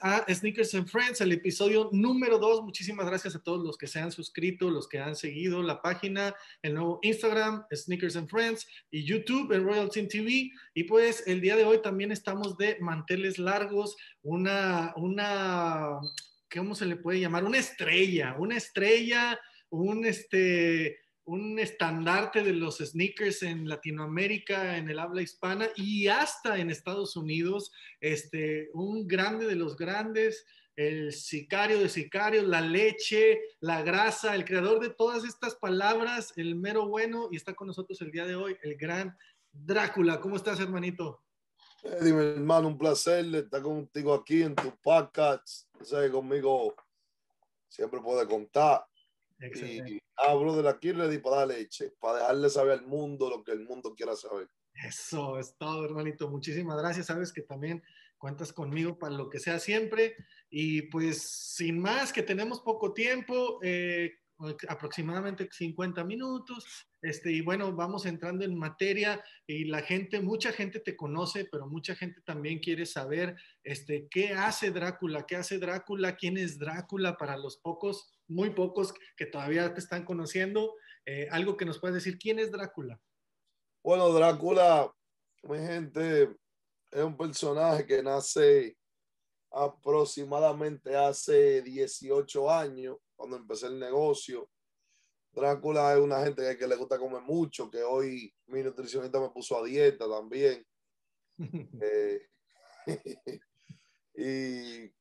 a Sneakers and Friends, el episodio número 2. Muchísimas gracias a todos los que se han suscrito, los que han seguido la página, el nuevo Instagram, Sneakers and Friends, y YouTube, en Royal Team TV. Y pues el día de hoy también estamos de manteles largos, una, una, ¿cómo se le puede llamar? Una estrella, una estrella, un este un estandarte de los sneakers en Latinoamérica, en el habla hispana y hasta en Estados Unidos, este, un grande de los grandes, el sicario de sicarios, la leche, la grasa, el creador de todas estas palabras, el mero bueno, y está con nosotros el día de hoy, el gran Drácula. ¿Cómo estás, hermanito? Eh, dime, hermano, un placer estar contigo aquí en tu podcast. O conmigo siempre puede contar. Y hablo de la ready para dar leche, para dejarle saber al mundo lo que el mundo quiera saber. Eso es todo, hermanito. Muchísimas gracias. Sabes que también cuentas conmigo para lo que sea siempre. Y pues sin más, que tenemos poco tiempo, eh, aproximadamente 50 minutos. Este, y bueno, vamos entrando en materia y la gente, mucha gente te conoce, pero mucha gente también quiere saber este, qué hace Drácula, qué hace Drácula, quién es Drácula para los pocos, muy pocos que todavía te están conociendo. Eh, algo que nos puedes decir, ¿quién es Drácula? Bueno, Drácula, mi gente, es un personaje que nace aproximadamente hace 18 años cuando empecé el negocio. Drácula es una gente que le gusta comer mucho, que hoy mi nutricionista me puso a dieta también. Eh, y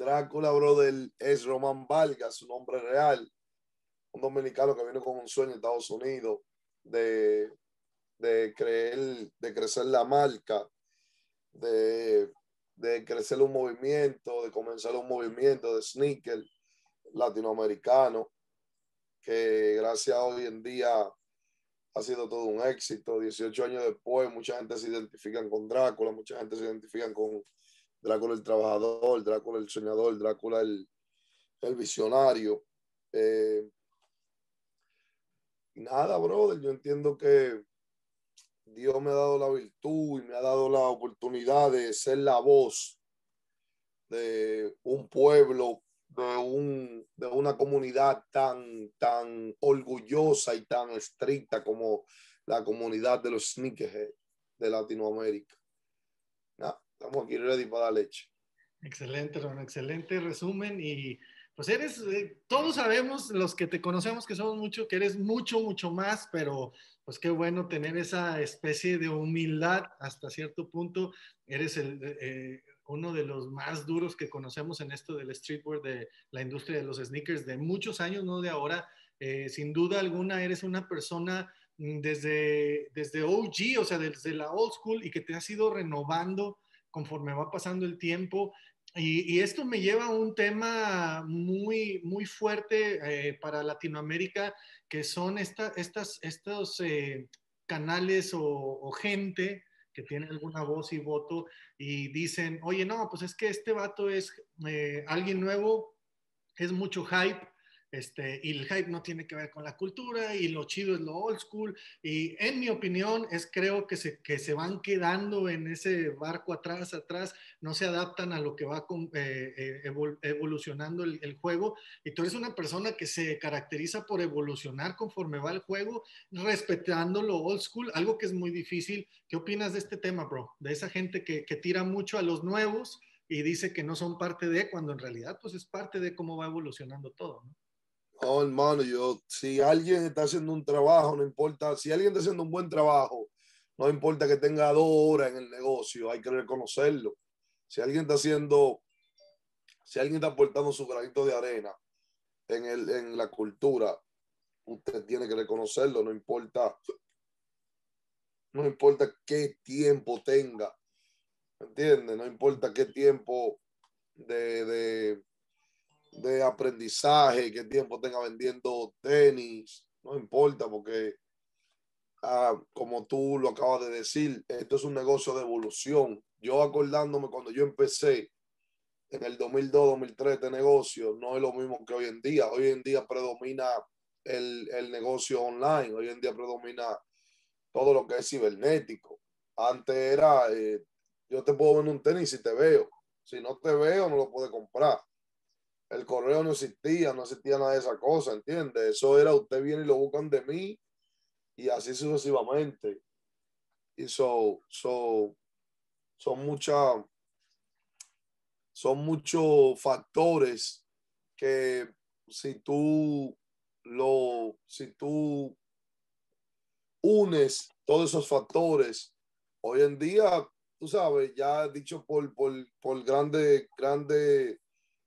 Drácula, brother, es Román Vargas, su nombre real. Un dominicano que vino con un sueño en Estados Unidos de, de, creer, de crecer la marca, de, de crecer un movimiento, de comenzar un movimiento de sneaker latinoamericano, que gracias hoy en día ha sido todo un éxito. 18 años después, mucha gente se identifica con Drácula, mucha gente se identifica con Drácula el trabajador, Drácula el soñador, Drácula el, visionario. Eh, nada, brother, yo entiendo que Dios me ha dado la virtud y me ha dado la oportunidad de ser la voz de un pueblo de, un, de una comunidad tan, tan orgullosa y tan estricta como la comunidad de los sneakerheads de Latinoamérica. Estamos aquí ready para la leche. Excelente, Ron, excelente resumen y pues eres, eh, todos sabemos, los que te conocemos que somos mucho, que eres mucho, mucho más, pero pues qué bueno tener esa especie de humildad hasta cierto punto. Eres el, eh, uno de los más duros que conocemos en esto del streetwear, de la industria de los sneakers de muchos años, no de ahora. Eh, sin duda alguna eres una persona mm, desde, desde OG, o sea, desde la old school y que te has ido renovando conforme va pasando el tiempo. Y, esto me lleva a un tema muy, muy fuerte eh, para Latinoamérica, que son esta, estas, estos eh, canales o, gente que tiene alguna voz y voto y dicen, oye, no, pues es que este vato es eh, alguien nuevo, es mucho hype, este, y el hype no tiene que ver con la cultura y lo chido es lo old school. Y en mi opinión es creo que se, que se van quedando en ese barco atrás, atrás, no se adaptan a lo que va eh, eh, evolucionando el, el, juego. Y tú eres una persona que se caracteriza por evolucionar conforme va el juego, respetando lo old school, algo que es muy difícil. ¿Qué opinas de este tema, bro? De esa gente que, que tira mucho a los nuevos y dice que no son parte de, cuando en realidad pues es parte de cómo va evolucionando todo, ¿no? No, hermano, yo, si alguien está haciendo un trabajo, no importa, si alguien está haciendo un buen trabajo, no importa que tenga dos horas en el negocio, hay que reconocerlo. Si alguien está haciendo, si alguien está aportando su granito de arena en, el, en la cultura, usted tiene que reconocerlo, no importa, no importa qué tiempo tenga, ¿me entiende? No importa qué tiempo de, de de aprendizaje, qué tiempo tenga vendiendo tenis, no importa porque, ah, como tú lo acabas de decir, esto es un negocio de evolución. Yo acordándome cuando yo empecé en el 2002-2003 este negocio, no es lo mismo que hoy en día. Hoy en día predomina el, el negocio online, hoy en día predomina todo lo que es cibernético. Antes era, eh, yo te puedo vender un tenis y te veo Si no te veo, no lo puedes comprar. El correo no existía, no existía nada de esa cosa, ¿entiendes? Eso era, usted viene y lo buscan de mí y así sucesivamente. Y so, so, son muchas, son muchos factores que si tú lo, si tú unes todos esos factores, hoy en día, tú sabes, ya dicho por, por, por grandes grande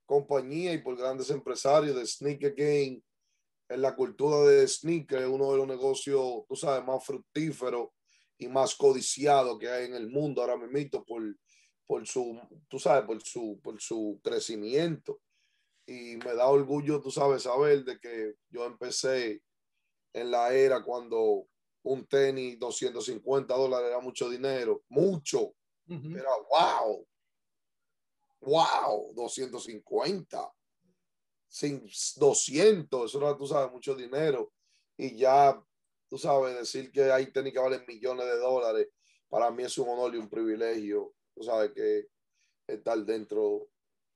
compañías y por grandes empresarios de sneaker game, en la cultura de sneaker es uno de los negocios, tú sabes, más fructíferos y más codiciados que hay en el mundo ahora mismo por, por su, tú sabes, por su, por su crecimiento. Y me da orgullo, tú sabes, saber de que yo empecé en la era cuando un tenis 250 dólares era mucho dinero, mucho. Era wow, wow, 250, sin 200, eso era, tú sabes, mucho dinero. Y ya, tú sabes, decir que hay tenis que valen millones de dólares, para mí es un honor y un privilegio, tú sabes, que estar dentro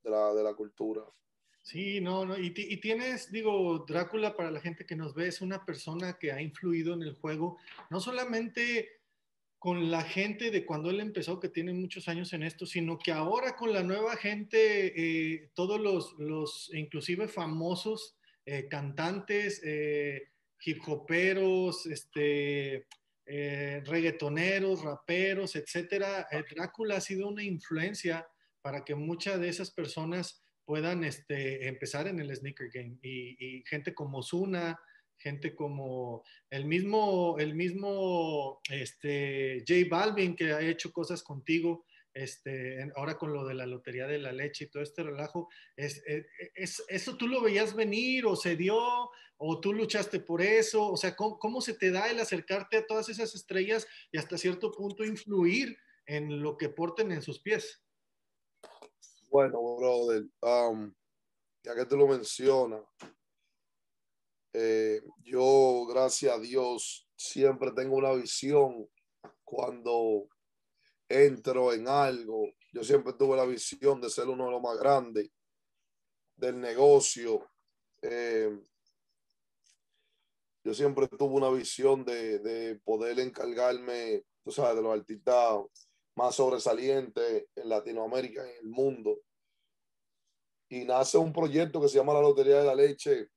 de la, de la cultura. Sí, no, no, y, y, tienes, digo, Drácula para la gente que nos ve, es una persona que ha influido en el juego, no solamente con la gente de cuando él empezó, que tiene muchos años en esto, sino que ahora con la nueva gente, eh, todos los, los, inclusive famosos eh, cantantes, eh, hip hoperos, este, reggaetoneros, raperos, etcétera, Drácula ha sido una influencia para que muchas de esas personas puedan este, empezar en el sneaker game. Y, gente como Zuna, gente como el mismo, el mismo este, J Balvin que ha hecho cosas contigo, este, ahora con lo de la lotería de la leche y todo este relajo, es, e, e, es, ¿eso tú lo veías venir o se dio o tú luchaste por eso? O sea, ¿cómo, ¿cómo, se te da el acercarte a todas esas estrellas y hasta cierto punto influir en lo que porten en sus pies? Bueno, brother, um, ya que tú lo mencionas, eh, yo, gracias a Dios, siempre tengo una visión cuando entro en algo. Yo siempre tuve la visión de ser uno de los más grandes del negocio. Eh, yo siempre tuve una visión de, de poder encargarme, tú sabes, de los artistas más sobresaliente en Latinoamérica, en el mundo. Y nace un proyecto que se llama la Lotería de la Leche.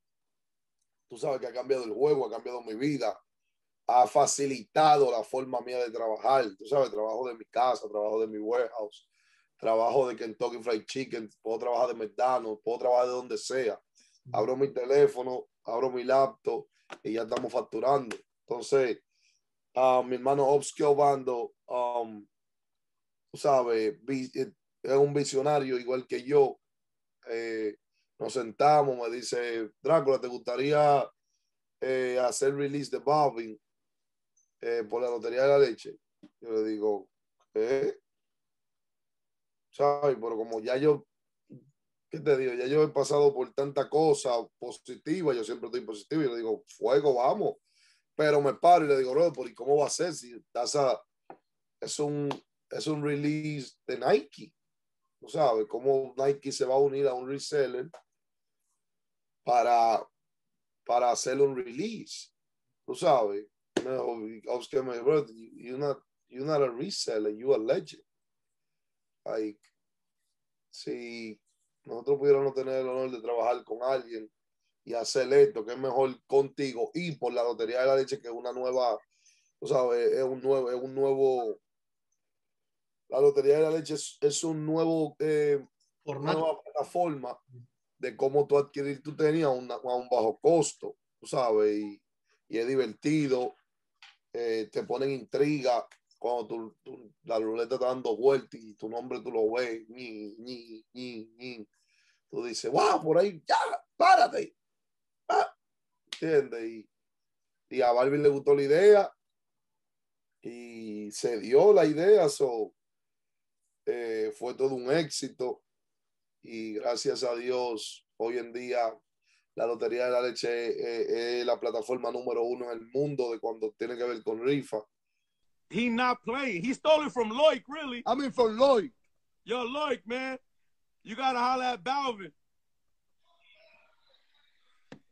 Tú sabes que ha cambiado el juego, ha cambiado mi vida, ha facilitado la forma mía de trabajar. Tú sabes, trabajo de mi casa, trabajo de mi warehouse, trabajo de Kentucky Fried Chicken, puedo trabajar de McDonald's, puedo trabajar de donde sea. Abro mi teléfono, abro mi laptop y ya estamos facturando. Entonces, uh, mi hermano Upskill Bando, um, tú sabes, eh, es un visionario igual que yo. Eh, nos sentamos, me dice, Drácula, ¿te gustaría eh, hacer release de Bobbing por la Lotería de la Leche? Yo le digo, ¿eh? ¿Sabes? Pero como ya yo, ¿qué te digo? Ya yo he pasado por tanta cosa positiva, yo siempre estoy positivo y le digo, fuego, vamos. Pero me paro y le digo, no, ¿y cómo va a ser si estás es un es un release de Nike. Tú sabes cómo Nike se va a unir a un reseller para, para hacer un release. Tú sabes. Oscar, my brother, you're not, you're not a reseller, you're a legend. Like, si nosotros pudiéramos tener el honor de trabajar con alguien y hacer esto, que es mejor contigo y por la Lotería de la Leche, que una nueva, tú sabes, es un nuevo, es un nuevo la Lotería de la Leche es, un nuevo eh, nueva plataforma de cómo tú adquirir tu tenis a, un bajo costo, tú sabes, y, es divertido, eh, te ponen intriga cuando tú, la ruleta está dando vueltas y tu nombre tú lo ves, ni, ni, ni, tú dices, wow, por ahí, ya, párate. Ah, ¿Entiendes? Y, y, a Barbie le gustó la idea y se dio la idea, so, eh, fue todo un éxito y gracias a Dios hoy en día la Lotería de la Leche eh, es la plataforma número uno en el mundo de cuando tiene que ver con rifa. He not playing. He stole it from Lloyd, really. I mean from Lloyd. Yo, Lloyd, man. You gotta holler at Balvin.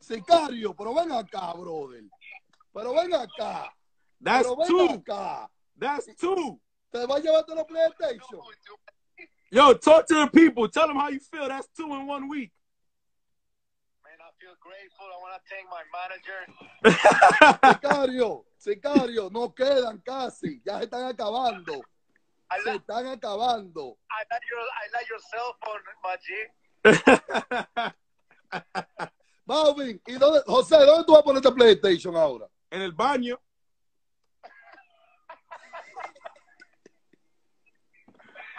Sicario, pero ven acá, brother. Pero ven acá. That's pero ven two. acá. That's two. Te va a llevar a la PlayStation. Yo, talk to the people. Tell them how you feel. That's two in one week. Man, I feel grateful. I want to thank my manager. Sicario, sicario, no quedan casi. Ya se están acabando. I Se están acabando. I like your, I like your cell phone, G. Balvin, ¿y dónde, José, ¿dónde tú vas a poner esta PlayStation ahora? en el baño.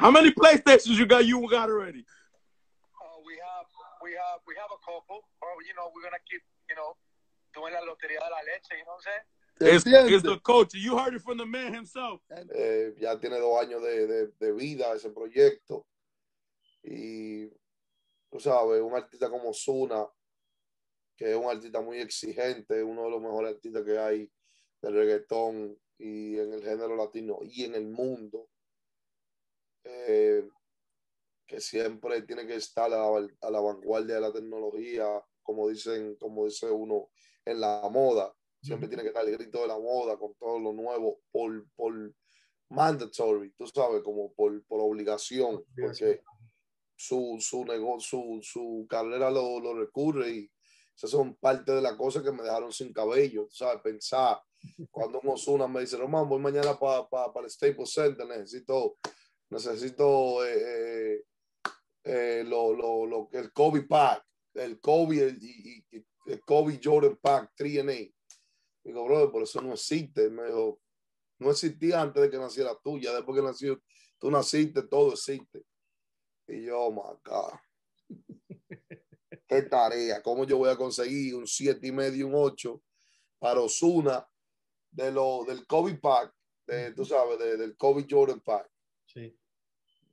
How many PlayStations you got? You got already? Uh, we have, we have, we have a couple. Or you know, we're gonna keep, you know, doing la lotería de la leche. You know what I'm saying? ¿Te It's, it's the coach. You heard it from the man himself. Eh, ya tiene dos años de, de- de vida ese proyecto. Y tú sabes, un artista como Zuna, que es un artista muy exigente, uno de los mejores artistas que hay del reggaetón y en el género latino y en el mundo, eh, que siempre tiene que estar a la, a la vanguardia de la tecnología, como dicen, como dice uno, en la moda. Siempre tiene que estar el grito de la moda con todo lo nuevo por, por mandatory, tú sabes, como por, por obligación, porque su, su negocio, su, su carrera lo, lo recurre y esas son parte de las cosas que me dejaron sin cabello, sabes, pensar. Cuando un Ozuna me dice, Román, voy mañana para el Staples Center, necesito, necesito eh, eh, eh, lo, lo, lo, el Kobe Pack, el Kobe el, y, y- el Kobe Jordan Pack 3 Digo, brother, por eso no existe. Me dijo, no existía antes de que naciera tú, ya después que nació, tú naciste, todo existe. Y yo, oh my God. Qué tarea, ¿cómo yo voy a conseguir un 7 y medio, un 8 para Osuna de lo, del Kobe Pack, de, tú sabes, de- del Kobe Jordan Pack? Sí.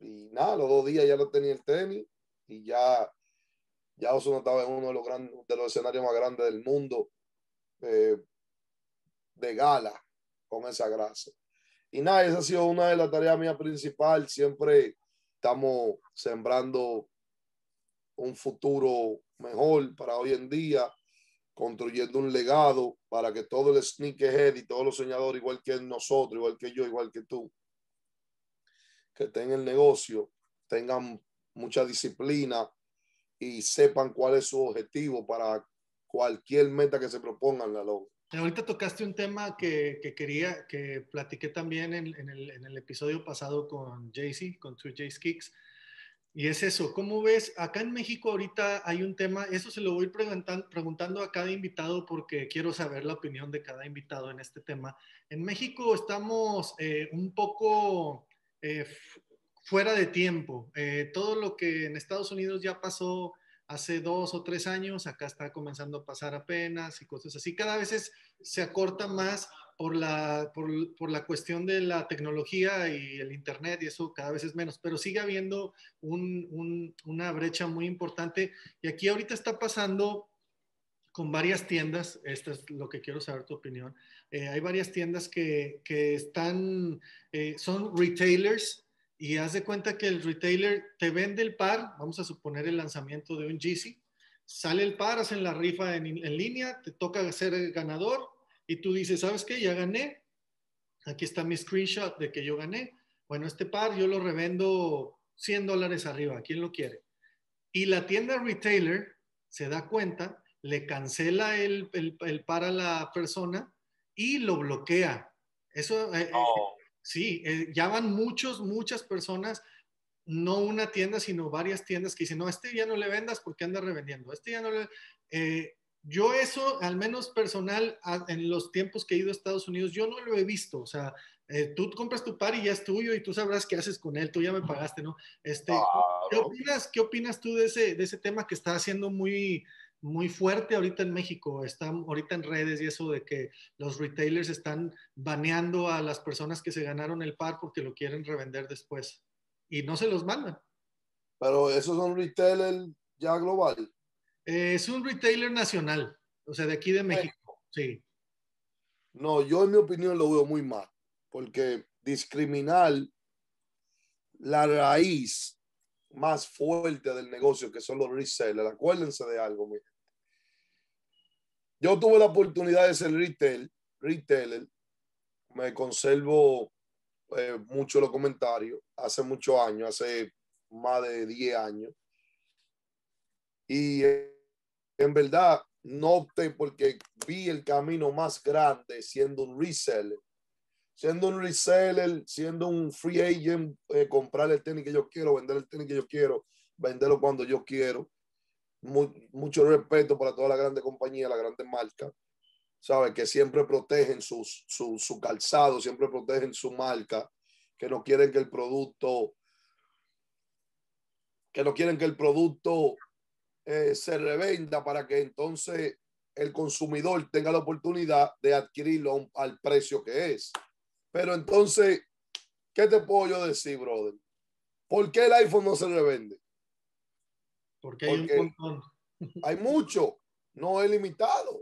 Y nada, los dos días ya lo tenía el tenis y ya, ya Osuna estaba en uno de los, grandes, de los escenarios más grandes del mundo eh, de gala con esa grasa. Y nada, esa ha sido una de las tareas mías principales. Siempre estamos sembrando un futuro mejor para hoy en día, construyendo un legado para que todo el sneakerhead y todos los soñadores, igual que nosotros, igual que yo, igual que tú, que estén en el negocio, tengan mucha disciplina y sepan cuál es su objetivo para cualquier meta que se propongan la. Ahorita tocaste un tema que, que quería, que platiqué también en, en el, en el episodio pasado con Jaycee, con Two Jays Kicks. Y es eso, ¿cómo ves? Acá en México ahorita hay un tema, eso se lo voy preguntan- preguntando a cada invitado porque quiero saber la opinión de cada invitado en este tema. En México estamos eh, un poco eh, fuera de tiempo. Eh, todo lo que en Estados Unidos ya pasó hace dos o tres años, acá está comenzando a pasar apenas y cosas así. Cada vez es- se acorta más por la, por, por la cuestión de la tecnología y el Internet y eso cada vez es menos, pero sigue habiendo un- un- una brecha muy importante y aquí ahorita está pasando con varias tiendas, esto es lo que quiero saber tu opinión, eh, hay varias tiendas que, que están, eh, son retailers y haz de cuenta que el retailer te vende el par, vamos a suponer el lanzamiento de un Yeezy, sale el par, hacen la rifa en, en línea, te toca ser el ganador y tú dices, ¿sabes qué? Ya gané, aquí está mi screenshot de que yo gané, bueno, este par yo lo revendo 100 dólares arriba, ¿quién lo quiere? Y la tienda retailer se da cuenta, le cancela el, el, el par a la persona y lo bloquea. Eso, eh, eh, Oh, Sí, eh, ya van muchos, muchas personas, no una tienda, sino varias tiendas que dicen, no, este ya no le vendas porque anda revendiendo, este ya no le... Eh, yo eso, al menos personal, a- en los tiempos que he ido a Estados Unidos, yo no lo he visto, o sea, eh, tú compras tu par y ya es tuyo y tú sabrás qué haces con él, tú ya me pagaste, ¿no? Este, ¿qué, opinas, ¿Qué opinas tú de ese, de ese tema que está haciendo muy, muy fuerte ahorita en México? Está ahorita en redes y eso de que los retailers están baneando a las personas que se ganaron el par porque lo quieren revender después y no se los mandan. Pero esos son retailers ya global. Eh, es un retailer nacional, o sea, de aquí de México, sí. No, yo en mi opinión lo veo muy mal, porque discriminar la raíz más fuertes del negocio, que son los resellers. Acuérdense de algo, mi gente. Yo tuve la oportunidad de ser retail, retailer. Me conservo eh, mucho los comentarios hace muchos años, hace más de 10 años. Y eh, en verdad no opté porque vi el camino más grande siendo un reseller. Siendo un reseller, siendo un free agent, eh, comprar el tenis que yo quiero, vender el tenis que yo quiero, venderlo cuando yo quiero. mucho respeto para todas las grandes compañías, las grandes marcas, ¿sabes? Que siempre protegen sus, su, su calzado, siempre protegen su marca, que no quieren que el producto, que no quieren que el producto eh, se revenda para que entonces el consumidor tenga la oportunidad de adquirirlo al precio que es. Pero entonces, ¿qué te puedo yo decir, brother? ¿Por qué el iPhone no se revende? Porque hay un montón. Hay mucho, no es limitado.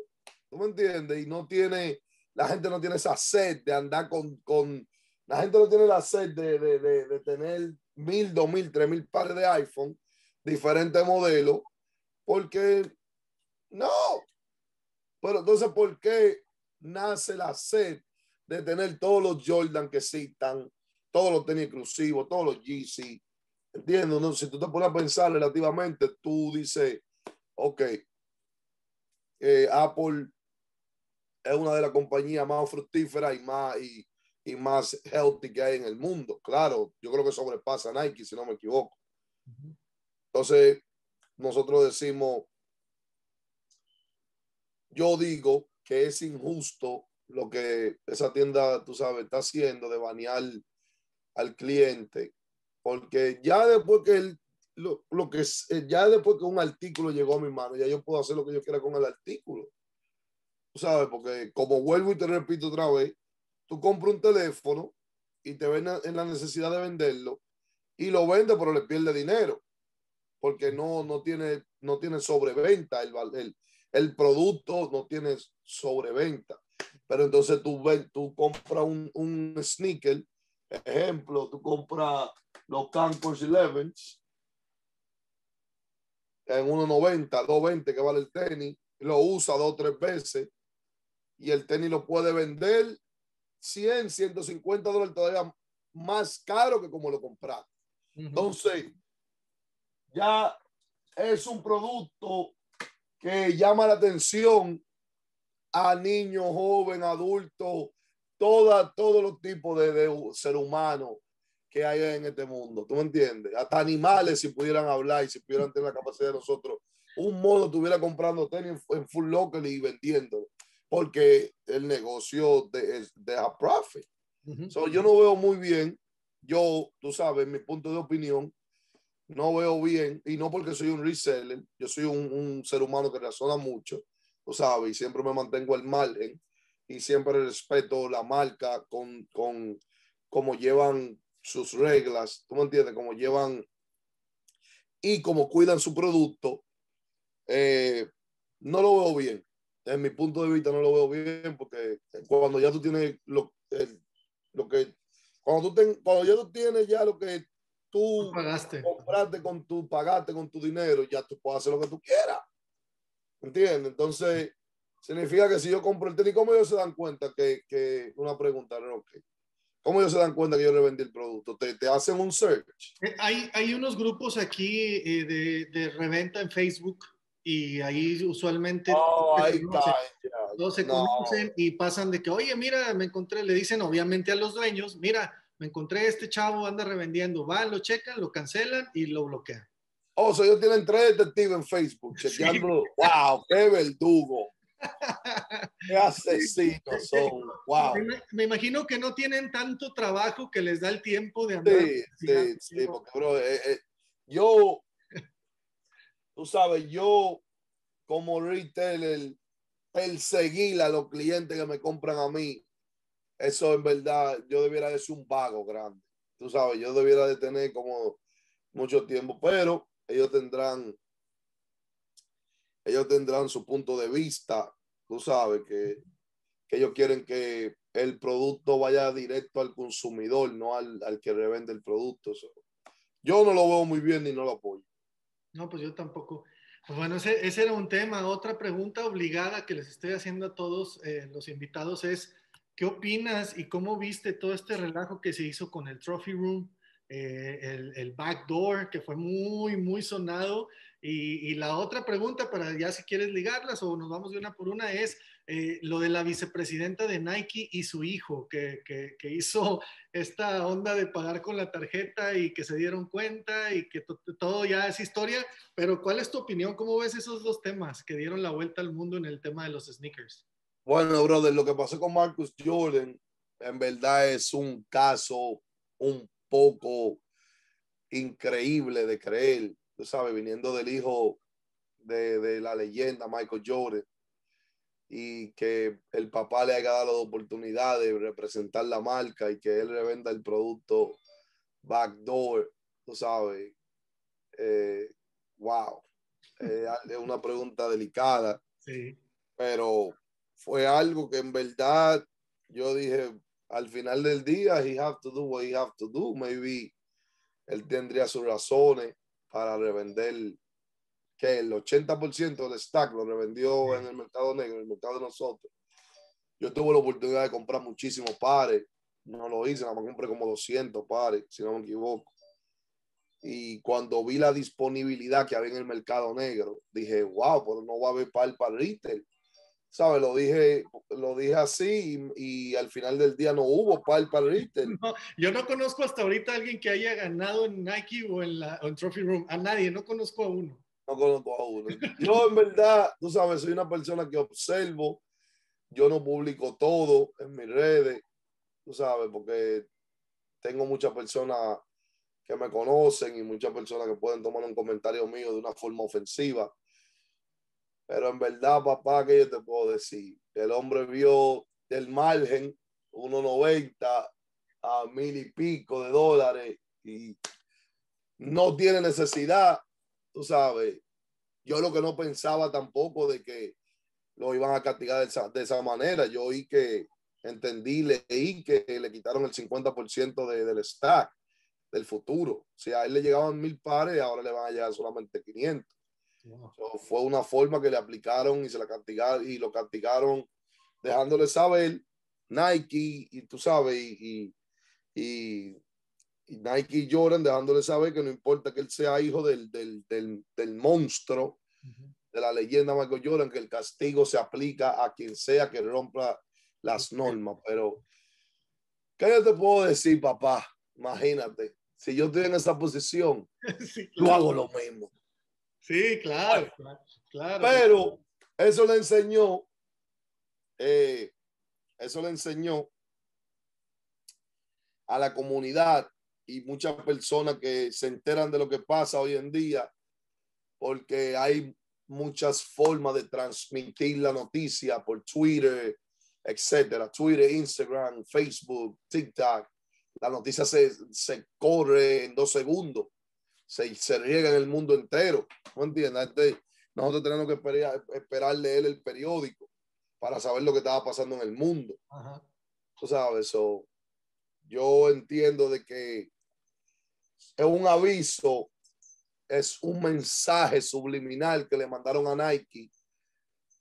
¿Tú me entiendes? Y no tiene, la gente no tiene esa sed de andar con, con la gente no tiene la sed de, de, de, de tener mil, dos mil, tres mil pares de iPhone, diferentes modelos, porque no. Pero entonces, ¿por qué nace la sed de tener todos los Jordan que citan, todos los tenis exclusivos, todos los GC? Entiendo, ¿no? Si tú te pones a pensar relativamente, tú dices, ok, eh, Apple es una de las compañías más fructíferas y más, y, y, más healthy que hay en el mundo. Claro, yo creo que sobrepasa a Nike, si no me equivoco. Entonces, nosotros decimos, yo digo que es injusto lo que esa tienda, tú sabes, está haciendo de banear al cliente, porque ya después que lo, lo que ya después que un artículo llegó a mi mano, ya yo puedo hacer lo que yo quiera con el artículo. Tú sabes, porque como vuelvo y te repito otra vez, tú compras un teléfono y te ven en la necesidad de venderlo y lo vende, pero le pierde dinero porque no, no, tiene, no tiene sobreventa, el, el, el producto no tiene sobreventa. Pero entonces tú, ven, tú compras un, un sneaker, ejemplo, tú compras los Campos 11 en 1.90, 2.20 que vale el tenis, lo usa dos o tres veces y el tenis lo puede vender 100, 150 dólares todavía más caro que como lo compraste. Entonces, ya es un producto que llama la atención a niños, joven, adultos, toda, todos los tipos de, de ser humano que hay en este mundo. ¿Tú me entiendes? Hasta animales, si pudieran hablar y si pudieran tener la capacidad de nosotros, un mono estuviera comprando tenis en full local y vendiendo, porque el negocio de, de a profit. yo no veo muy bien, yo, tú sabes, mi punto de opinión, no veo bien, y no porque soy un reseller, yo soy un, un ser humano que razona mucho, tú sabes, y siempre me mantengo al margen y siempre respeto la marca con, con cómo llevan sus reglas, tú me entiendes, cómo llevan y cómo cuidan su producto, eh, no lo veo bien. En mi punto de vista no lo veo bien porque cuando ya tú tienes lo, el, lo que, cuando tú, ten, cuando ya tú tienes ya lo que tú pagaste. compraste con tu, pagaste con tu dinero, ya tú puedes hacer lo que tú quieras. ¿Entiendes? Entonces, significa que si yo compro el tenis, ¿cómo ellos se dan cuenta que, que una pregunta, no, okay. ¿Cómo ellos se dan cuenta que yo le vendí el producto? ¿Te, te hacen un search? Eh, hay, hay unos grupos aquí eh, de, de, reventa en Facebook y ahí usualmente oh, ahí está, todos se no. conocen y pasan de que, oye, mira, me encontré, le dicen obviamente a los dueños, mira, me encontré este chavo, anda revendiendo, van, lo checan, lo cancelan y lo bloquean. Oh, so ellos tienen tres detectives en Facebook chequeando, sí. wow, qué verdugo. qué asesinos son, wow. Me, me, imagino que no tienen tanto trabajo que les da el tiempo de andar. Sí, sí, sí, porque, bro, eh, eh, yo, tú sabes, yo como retailer perseguir a los clientes que me compran a mí eso en verdad yo debiera de ser un vago grande. Tú sabes, yo debiera de tener como mucho tiempo, pero ellos tendrán, ellos tendrán su punto de vista. Tú sabes que, ellos quieren que el producto vaya directo al consumidor, no al, al que revende el producto. Yo no lo veo muy bien ni no lo apoyo. No, pues yo tampoco. Pues bueno, ese, ese era un tema. Otra pregunta obligada que les estoy haciendo a todos eh, los invitados es, ¿qué opinas y cómo viste todo este relajo que se hizo con el Trophy Room, eh, el, el backdoor, que fue muy, muy sonado? Y, la otra pregunta, para ya si quieres ligarlas o nos vamos de una por una, es eh, lo de la vicepresidenta de Nike y su hijo, que, que, hizo esta onda de pagar con la tarjeta y que se dieron cuenta y que todo ya es historia. Pero ¿cuál es tu opinión? ¿Cómo ves esos dos temas que dieron la vuelta al mundo en el tema de los sneakers? Bueno, brother, lo que pasó con Marcus Jordan en verdad es un caso un poco increíble de creer, tú sabes, viniendo del hijo de, de la leyenda Michael Jordan y que el papá le haya dado la oportunidad de representar la marca y que él revenda el producto backdoor, tú sabes. Eh, wow. Eh, es una pregunta delicada. Sí. Pero fue algo que en verdad yo dije, al final del día, he have to do what he have to do. Maybe él tendría sus razones para revender que el 80% del stack lo revendió en el mercado negro, en el mercado de nosotros. Yo tuve la oportunidad de comprar muchísimos pares. No lo hice, nada más compré como 200 pares, si no me equivoco. Y cuando vi la disponibilidad que había en el mercado negro, dije, wow, pero no va a haber par para retail. ¿Sabes? Lo dije, lo dije así y, y, al final del día no hubo par para retail. No, yo no conozco hasta ahorita a alguien que haya ganado en Nike o en, la, o en Trophy Room. A nadie, no conozco a uno no conozco a uno. Yo en verdad, tú sabes, soy una persona que observo, yo no publico todo en mis redes, tú sabes, porque tengo muchas personas que me conocen y muchas personas que pueden tomar un comentario mío de una forma ofensiva. Pero en verdad, papá, que yo te puedo decir? El hombre vio el margen 1.90 a mil y pico de dólares y no tiene necesidad tú sabes, yo lo que no pensaba tampoco de que lo iban a castigar de esa, de esa manera. Yo oí que entendí, leí que le quitaron el 50% de, del stack del futuro. Sea, a él le llegaban mil pares ahora le van a llegar solamente 500. Wow. So, fue una forma que le aplicaron y se la castigaron y lo castigaron dejándole saber Nike y tú sabes y, y, y y Nike y Jordan dejándole saber que no importa que él sea hijo del, del, del, del monstruo, uh -huh. de la leyenda Michael Jordan, que el castigo se aplica a quien sea que rompa las normas. Pero, ¿qué yo te puedo decir, papá? Imagínate, si yo estoy en esa posición, sí, claro. yo hago lo mismo. Sí, claro, claro. claro. Pero eso le enseñó, eh, eso le enseñó a la comunidad y muchas personas que se enteran de lo que pasa hoy en día, porque hay muchas formas de transmitir la noticia por Twitter, etcétera, Twitter, Instagram, Facebook, TikTok. La noticia se, se corre en dos segundos, se, se riega en el mundo entero. ¿No entiendes? Nosotros tenemos que esperar, esperar leer el periódico para saber lo que estaba pasando en el mundo. Ajá. Tú sabes, so, yo entiendo de que es un aviso, es un mensaje subliminal que le mandaron a Nike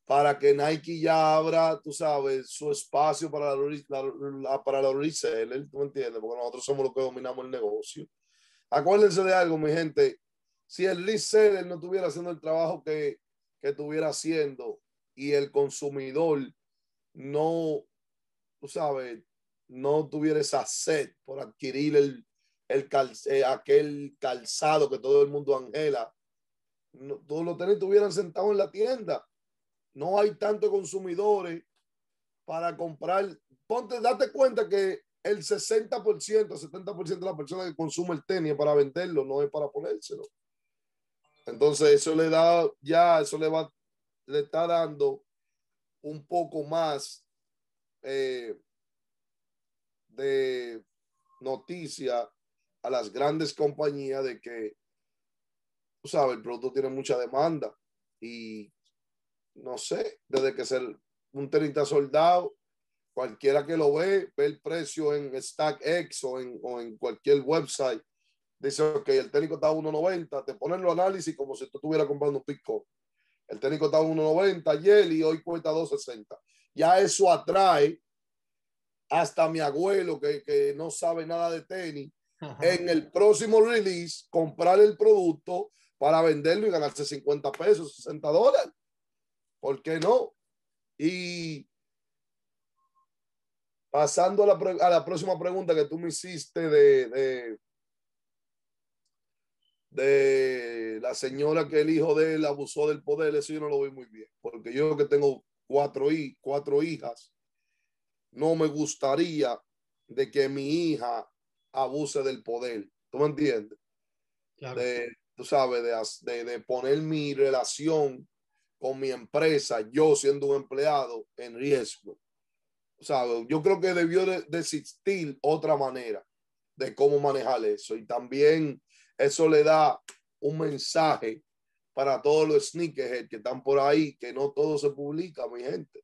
para que Nike ya abra, tú sabes, su espacio para la, la, para los resellers, ¿tú entiendes? Porque nosotros somos los que dominamos el negocio. Acuérdense de algo, mi gente, si el reseller no estuviera haciendo el trabajo que, que estuviera haciendo y el consumidor no, tú sabes, no tuviera esa sed por adquirir el, el eh, aquel calzado que todo el mundo angela, todos los tenis estuvieran sentados en la tienda. No hay tantos consumidores para comprar. Ponte, date cuenta que el 60%, 70% de la persona que consume el tenis para venderlo, no es para ponérselo. Entonces, eso le da, ya, eso le va, le está dando un poco más eh, de noticia a las grandes compañías de que, tú sabes, el producto tiene mucha demanda y no sé, desde que ser un 30 soldado, cualquiera que lo ve, ve el precio en StackX o en, o en cualquier website Dice, ok, el técnico está a 1.90, te ponen los análisis como si tú estuvieras comprando un pico. El técnico está a 1.90 ayer y hoy cuesta 2.60. Ya eso atrae hasta mi abuelo que, que no sabe nada de tenis. Ajá. En el próximo release, comprar el producto para venderlo y ganarse 50 pesos, 60 dólares. ¿Por qué no? Y pasando a la, pre- a la próxima pregunta que tú me hiciste de, de, de la señora que el hijo de él abusó del poder, eso yo no lo veo muy bien, porque yo que tengo cuatro, hi- cuatro hijas, no me gustaría de que mi hija abuse del poder. ¿Tú me entiendes? Claro. de, tú sabes, de, de poner mi relación con mi empresa, yo siendo un empleado, en riesgo. ¿Sabes? Yo creo que debió de, existir otra manera de cómo manejar eso. Y también eso le da un mensaje para todos los sneakerheads que están por ahí, que no todo se publica, mi gente.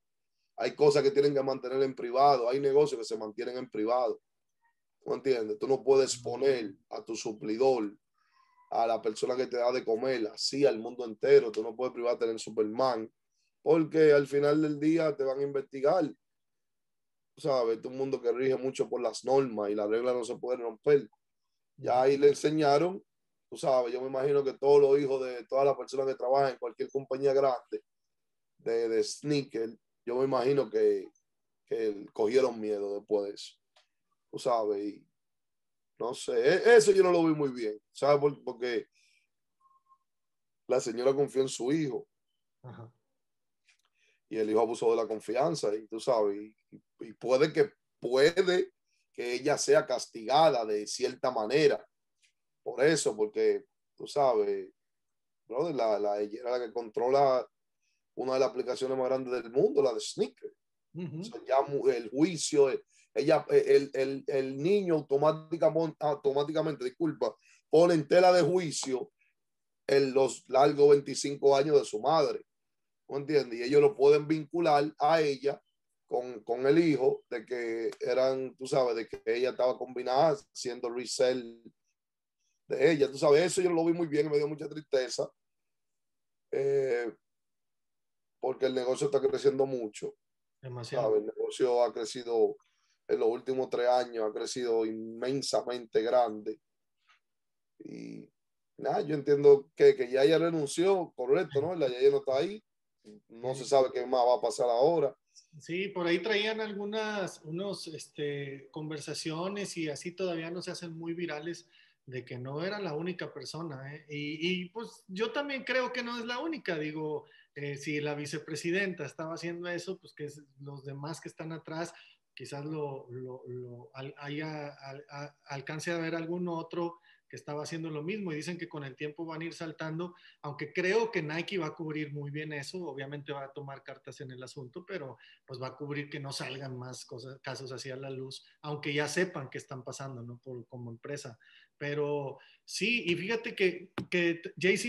Hay cosas que tienen que mantener en privado, hay negocios que se mantienen en privado. ¿Tú entiendes? Tú no puedes poner a tu suplidor a la persona que te da de comer, así al mundo entero. Tú no puedes privarte en Superman, porque al final del día te van a investigar. Sabes, es un mundo que rige mucho por las normas y las reglas no se pueden romper. Ya ahí le enseñaron, tú sabes, yo me imagino que todos los hijos de todas las personas que trabajan en cualquier compañía grande de, de sneaker, yo me imagino que, que cogieron miedo después de eso. Tú sabes, y no sé, e- eso yo no lo vi muy bien, ¿sabes? Por- Porque la señora confió en su hijo Ajá. y el hijo abusó de la confianza y tú sabes, y, puede que puede que ella sea castigada de cierta manera por eso, porque tú sabes, brother, la, la, ella era la que controla una de las aplicaciones más grandes del mundo, la de Sneaker. Ujú. O sea, ya el juicio, eh, ella, eh, el, el, el niño automáticamente, automáticamente, disculpa, pone en tela de juicio en los largos 25 años de su madre. ¿No entiendes? Y ellos lo pueden vincular a ella con, con el hijo de que eran, tú sabes, de que ella estaba combinada siendo resell de ella. Tú sabes, eso yo lo vi muy bien y me dio mucha tristeza. eh, porque el negocio está creciendo mucho. Demasiado. El negocio ha crecido en los últimos tres años, ha crecido inmensamente grande. Y nada, yo entiendo que, que ya ella renunció, correcto, ¿no? La Yaya no está ahí. No se sabe qué más va a pasar ahora. Sí, por ahí traían algunas unos, este, conversaciones y así todavía no se hacen muy virales de que no era la única persona. ¿eh? Y, y, pues yo también creo que no es la única. Digo, eh, si la vicepresidenta estaba haciendo eso, pues que los demás que están atrás quizás lo, lo, lo haya, al- a- alcance a ver algún otro que estaba haciendo lo mismo y dicen que con el tiempo van a ir saltando, aunque creo que Nike va a cubrir muy bien eso, obviamente va a tomar cartas en el asunto, pero pues va a cubrir que no salgan más casos así a la luz, aunque ya sepan qué están pasando, ¿no? Por, como empresa. Pero sí, y fíjate que, que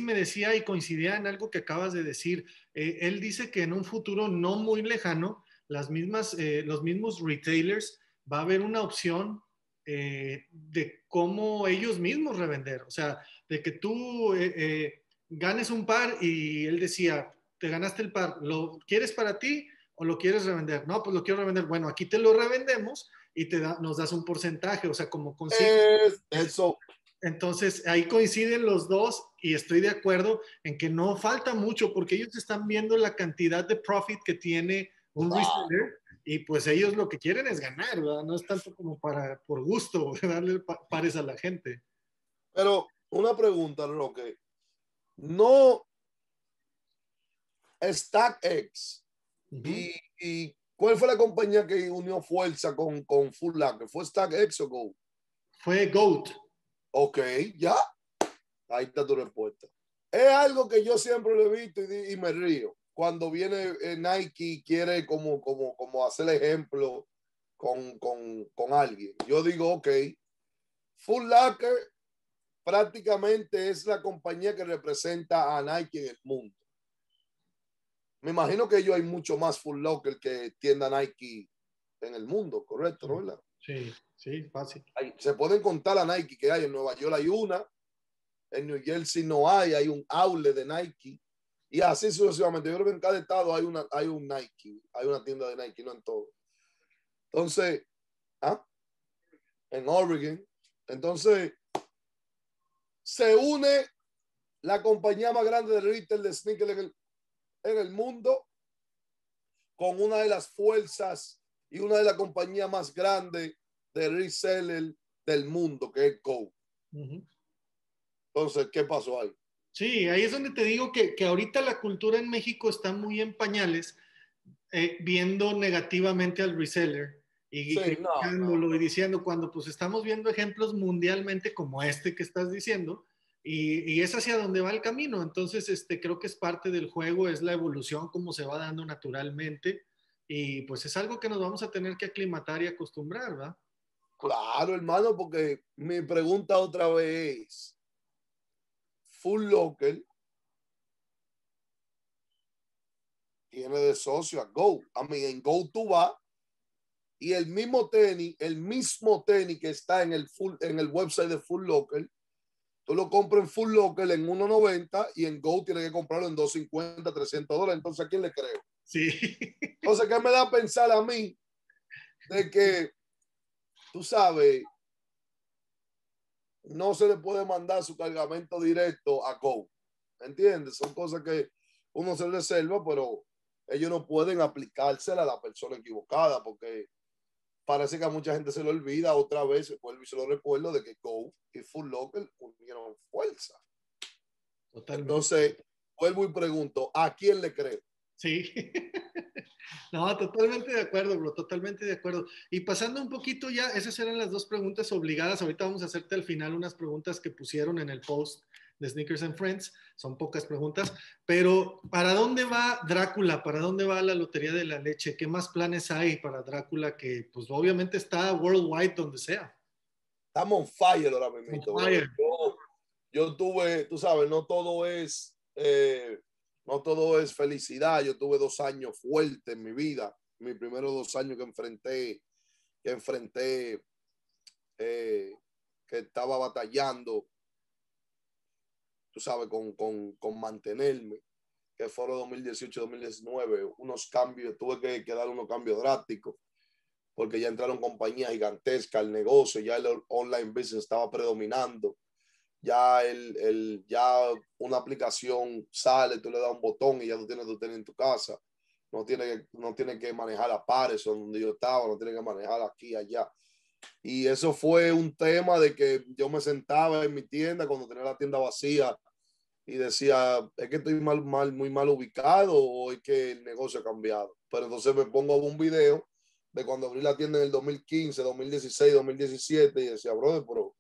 me decía y coincidía en algo que acabas de decir. Eh, él dice que en un futuro no muy lejano, las mismas, eh, los mismos retailers va a haber una opción eh, de cómo ellos mismos revender. O sea, de que tú eh, eh, ganes un par y él decía, te ganaste el par, ¿lo quieres para ti o lo quieres revender? No, pues lo quiero revender. Bueno, aquí te lo revendemos y te da, nos das un porcentaje, o sea, como consigues. Es- eso, Entonces, ahí coinciden los dos y estoy de acuerdo en que no falta mucho porque ellos están viendo la cantidad de profit que tiene un Wow. reseller y pues ellos lo que quieren es ganar, ¿verdad? No es tanto como para, por gusto, darle pa- pares a la gente. pero una pregunta, Roque. No StackX Ujú. y, y ¿cuál fue la compañía que unió fuerza con, con Full Locker? ¿Fue StackX o Go? Fue GOAT. Ok, ya. Ahí está tu respuesta. Es algo que yo siempre lo he visto y, y me río. Cuando viene eh, Nike y quiere como, como, como hacer ejemplo con, con, con alguien. Yo digo, ok, Full Locker prácticamente es la compañía que representa a Nike en el mundo. Me imagino que ellos hay mucho más Full Locker que tienda Nike en el mundo, correcto, ¿no? Sí, Sí, fácil. Hay- se pueden contar la Nike que hay. En Nueva York hay una, en New Jersey no hay, hay un outlet de Nike. Y así sucesivamente. Yo creo que en cada estado hay, una, hay un Nike, hay una tienda de Nike, no en todo. Entonces, ¿ah? en Oregon. Entonces, se une la compañía más grande de retail de sneakers en el, en el mundo con una de las fuerzas y una de las compañías más grandes de reseller del mundo, que es Go. Entonces, ¿qué pasó ahí? Sí, ahí es donde te digo que, que ahorita la cultura en México está muy en pañales, eh, viendo negativamente al reseller y Sí, no, criticándolo no. y diciendo cuando pues estamos viendo ejemplos mundialmente como este que estás diciendo y, y es hacia donde va el camino. Entonces, este, creo que es parte del juego, es la evolución como se va dando naturalmente y pues es algo que nos vamos a tener que aclimatar y acostumbrar, ¿verdad? Claro, hermano, porque mi pregunta otra vez Full Locker tiene de socio a Go. A mí en Go tú vas y el mismo tenis, el mismo tenis que está en el, full, en el website de Full Locker, tú lo compras en Full Locker en 1.90 y en Go tienes que comprarlo en 250, 300 dólares. Entonces, ¿a quién le creo? Sí, Entonces, ¿qué me da a pensar a mí de que, tú sabes, no se le puede mandar su cargamento directo a Go? ¿Entiendes? Son cosas que uno se reserva, pero ellos no pueden aplicársela a la persona equivocada porque parece que a mucha gente se le olvida otra vez, vuelvo y se lo recuerdo, de que Go y Full Locker unieron fuerza. totalmente. Entonces, vuelvo y pregunto, ¿a quién le creo? Sí. No, totalmente de acuerdo, bro, totalmente de acuerdo. Y pasando un poquito ya, esas eran las dos preguntas obligadas. Ahorita vamos a hacerte al final unas preguntas que pusieron en el post de Sneakers and Friends. Son pocas preguntas, pero ¿para dónde va Drácula? ¿Para dónde va la Lotería de la Leche? ¿Qué más planes hay para Drácula que pues obviamente está worldwide donde sea? estamos on fire ahora mismo. Yo tuve, tú sabes, no todo es, eh, no todo es felicidad. Yo tuve dos años fuertes en mi vida. Mis primeros dos años que enfrenté, que enfrenté, eh, que estaba batallando, tú sabes, con, con, con mantenerme, que fueron 2018-2019, unos cambios, tuve que, que dar unos cambios drásticos porque ya entraron compañías gigantescas al negocio, ya el online business estaba predominando, ya, el, el, ya una aplicación sale, tú le das un botón y ya tú tienes tu tenis en tu casa, no tiene, que- no tiene que manejar a pares donde yo estaba, no tiene que manejar aquí, allá. Y eso fue un tema de que yo me sentaba en mi tienda cuando tenía la tienda vacía y decía, es que estoy mal, mal, muy mal ubicado o es que el negocio ha cambiado. Pero entonces me pongo un video de cuando abrí la tienda en el 2015, 2016, 2017 y decía, brother, pero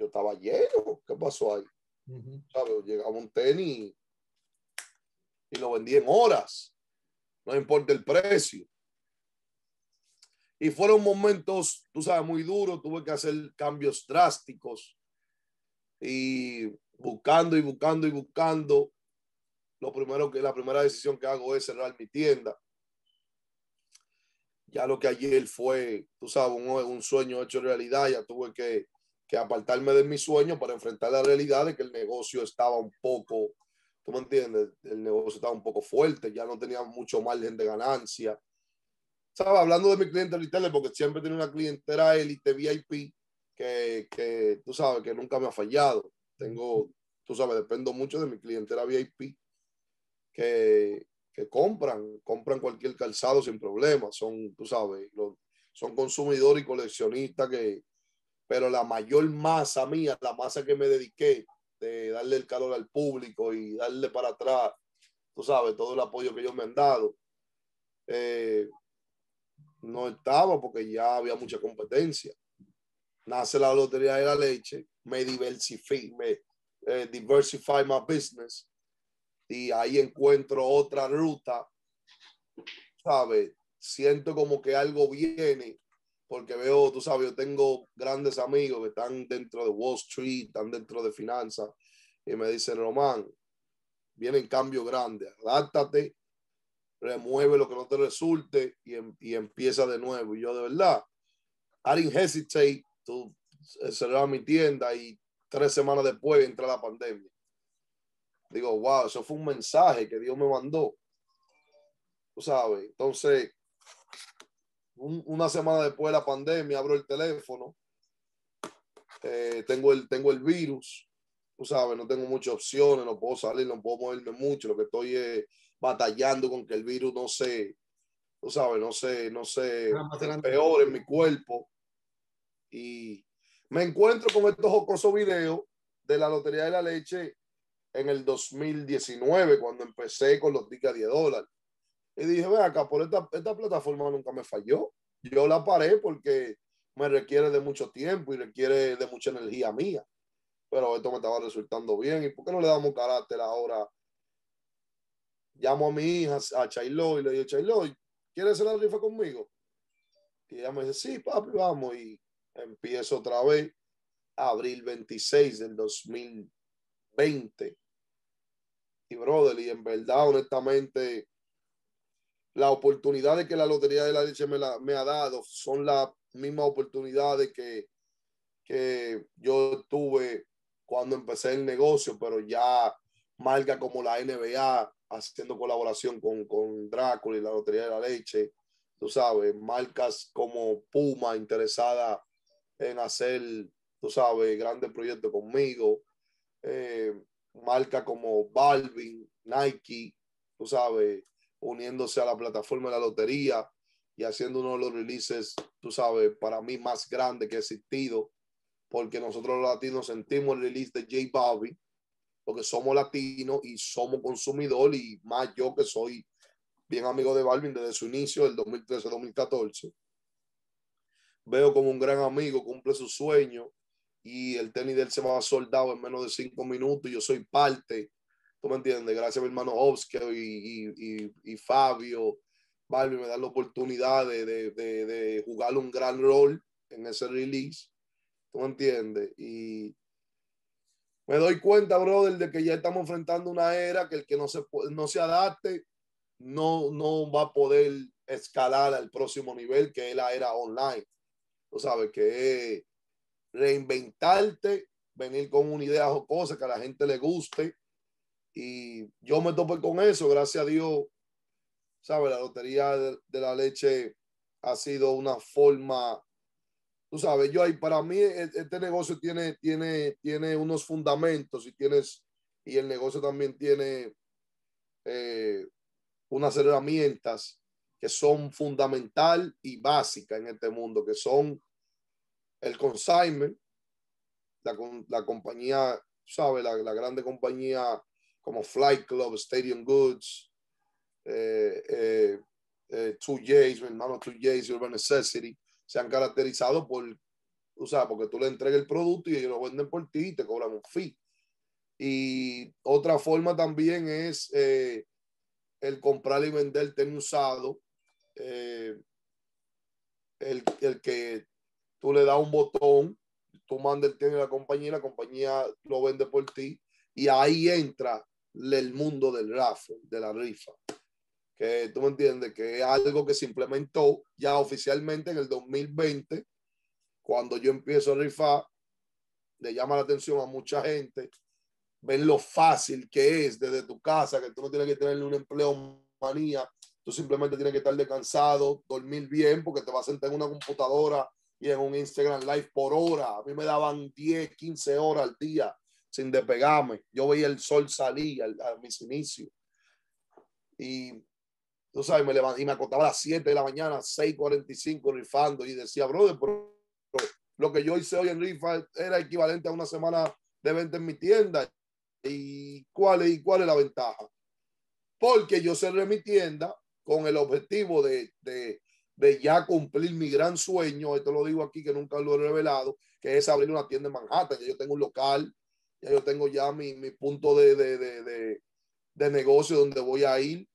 yo estaba lleno, ¿qué pasó ahí? Llegaba un tenis y lo vendí en horas, no importa el precio. Y fueron momentos, tú sabes, muy duros, tuve que hacer cambios drásticos y buscando y buscando y buscando. Lo primero que la primera decisión que hago es cerrar mi tienda. Ya lo que ayer fue, tú sabes, un, un sueño hecho realidad, ya tuve que, que apartarme de mi sueño para enfrentar la realidad de que el negocio estaba un poco, tú me entiendes, el negocio estaba un poco fuerte, ya no tenía mucho margen de ganancia. ¿Sabes? Hablando de mi cliente retail, porque siempre tiene una clientela élite VIP que, que tú sabes que nunca me ha fallado. Tengo, tú sabes, dependo mucho de mi clientela VIP que, que compran, compran cualquier calzado sin problema. Son, tú sabes, los- son consumidores y coleccionistas que, pero la mayor masa mía, la masa que me dediqué de darle el calor al público y darle para atrás, tú sabes, todo el apoyo que ellos me han dado, eh, no estaba porque ya había mucha competencia. Nace la lotería de la leche, me diversifiqué, me eh, diversify my business y ahí encuentro otra ruta, ¿sabes? Siento como que algo viene porque veo, tú sabes, yo tengo grandes amigos que están dentro de Wall Street, están dentro de finanzas y me dicen, Román, vienen cambios grandes, adáptate, remueve lo que no te resulte y, em- y empieza de nuevo. Y yo de verdad, I didn't hesitate to cerrar mi tienda y tres semanas después entra la pandemia. Digo, wow, eso fue un mensaje que Dios me mandó. Tú sabes, entonces, un- una semana después de la pandemia, abro el teléfono, eh, tengo, el, tengo el virus, tú sabes, no tengo muchas opciones, no puedo salir, no puedo moverme mucho, lo que estoy es batallando con que el virus no se, tú sabes, no se, no se peor en mi cuerpo. Y me encuentro con estos jocosos videos de la Lotería de la Leche en el 2019, cuando empecé con los tickets a 10 dólares. Y dije, ve acá, por esta, esta plataforma nunca me falló. Yo la paré porque me requiere de mucho tiempo y requiere de mucha energía mía. Pero esto me estaba resultando bien. ¿Y por qué no le damos carácter ahora? Llamo a mi hija, a Chailo, y le digo, Chailo, ¿quieres hacer la rifa conmigo? Y ella me dice, sí, papi, vamos. Y empiezo otra vez, abril 26 del 2020. Y, brother, y en verdad, honestamente, la oportunidad de que la Lotería de la Leche me, la- me ha dado son las mismas oportunidades que, que yo tuve cuando empecé el negocio, pero ya marca como la NBA haciendo colaboración con, con Drácula y la Lotería de la Leche, tú sabes, marcas como Puma interesada en hacer, tú sabes, grandes proyectos conmigo, eh, marcas como Balvin, Nike, tú sabes, uniéndose a la plataforma de la lotería y haciendo uno de los releases, tú sabes, para mí más grande que ha existido, porque nosotros los latinos sentimos el release de J Balvin, porque somos latinos y somos consumidor y más yo que soy bien amigo de Balvin desde su inicio, el 2013-2014. Veo como un gran amigo cumple su sueño y el tenis de él se va soldado en menos de cinco minutos y yo soy parte, tú me entiendes, gracias a mi hermano Obsque y, y, y, Fabio, Balvin me da la oportunidad de, de, de, de jugar un gran rol en ese release, tú me entiendes, y me doy cuenta, brother, de que ya estamos enfrentando una era que el que no se, no se adapte no, no va a poder escalar al próximo nivel, que es la era online. Tú sabes, que es reinventarte, venir con una idea jocosa que a la gente le guste. Y yo me topé con eso, gracias a Dios. ¿Sabes? La lotería de, de la leche ha sido una forma tú sabes, yo ahí para mí e- este negocio tiene, tiene, tiene unos fundamentos y tienes, y el negocio también tiene eh, unas herramientas que son fundamental y básicas en este mundo, que son el consignment, la, la compañía, ¿sabes? La, la grande compañía como Flight Club, Stadium Goods, eh, eh, eh, 2J's, mi hermano 2J's, Urban Necessity, se han caracterizado por, o sea, porque tú le entregas el producto y ellos lo venden por ti y te cobran un fee. Y otra forma también es eh, el comprar y vender tenis usado, eh, el, el que tú le das un botón, tú mandas el tenis a la compañía y la compañía lo vende por ti y ahí entra el mundo del raffle, de la rifa que tú me entiendes, que es algo que se implementó ya oficialmente en el 2020, cuando yo empiezo a rifar, le llama la atención a mucha gente, ven lo fácil que es desde tu casa, que tú no tienes que tener un empleo manía, tú simplemente tienes que estar descansado, dormir bien, porque te vas a sentar en una computadora y en un Instagram Live por hora. A mí me daban 10, 15 horas al día sin despegarme. Yo veía el sol salir al- a mis inicios. Y tú sabes, me levanté y me acostaba a las 7 de la mañana, 6:45 rifando y decía, brother, pero lo que yo hice hoy en rifa era equivalente a una semana de venta en mi tienda. ¿Y cuál y cuál es la ventaja? Porque yo cerré mi tienda con el objetivo de, de, de ya cumplir mi gran sueño, esto lo digo aquí que nunca lo he revelado, que es abrir una tienda en Manhattan. Yo tengo un local, ya yo tengo ya mi, mi punto de, de, de, de, negocio donde voy a ir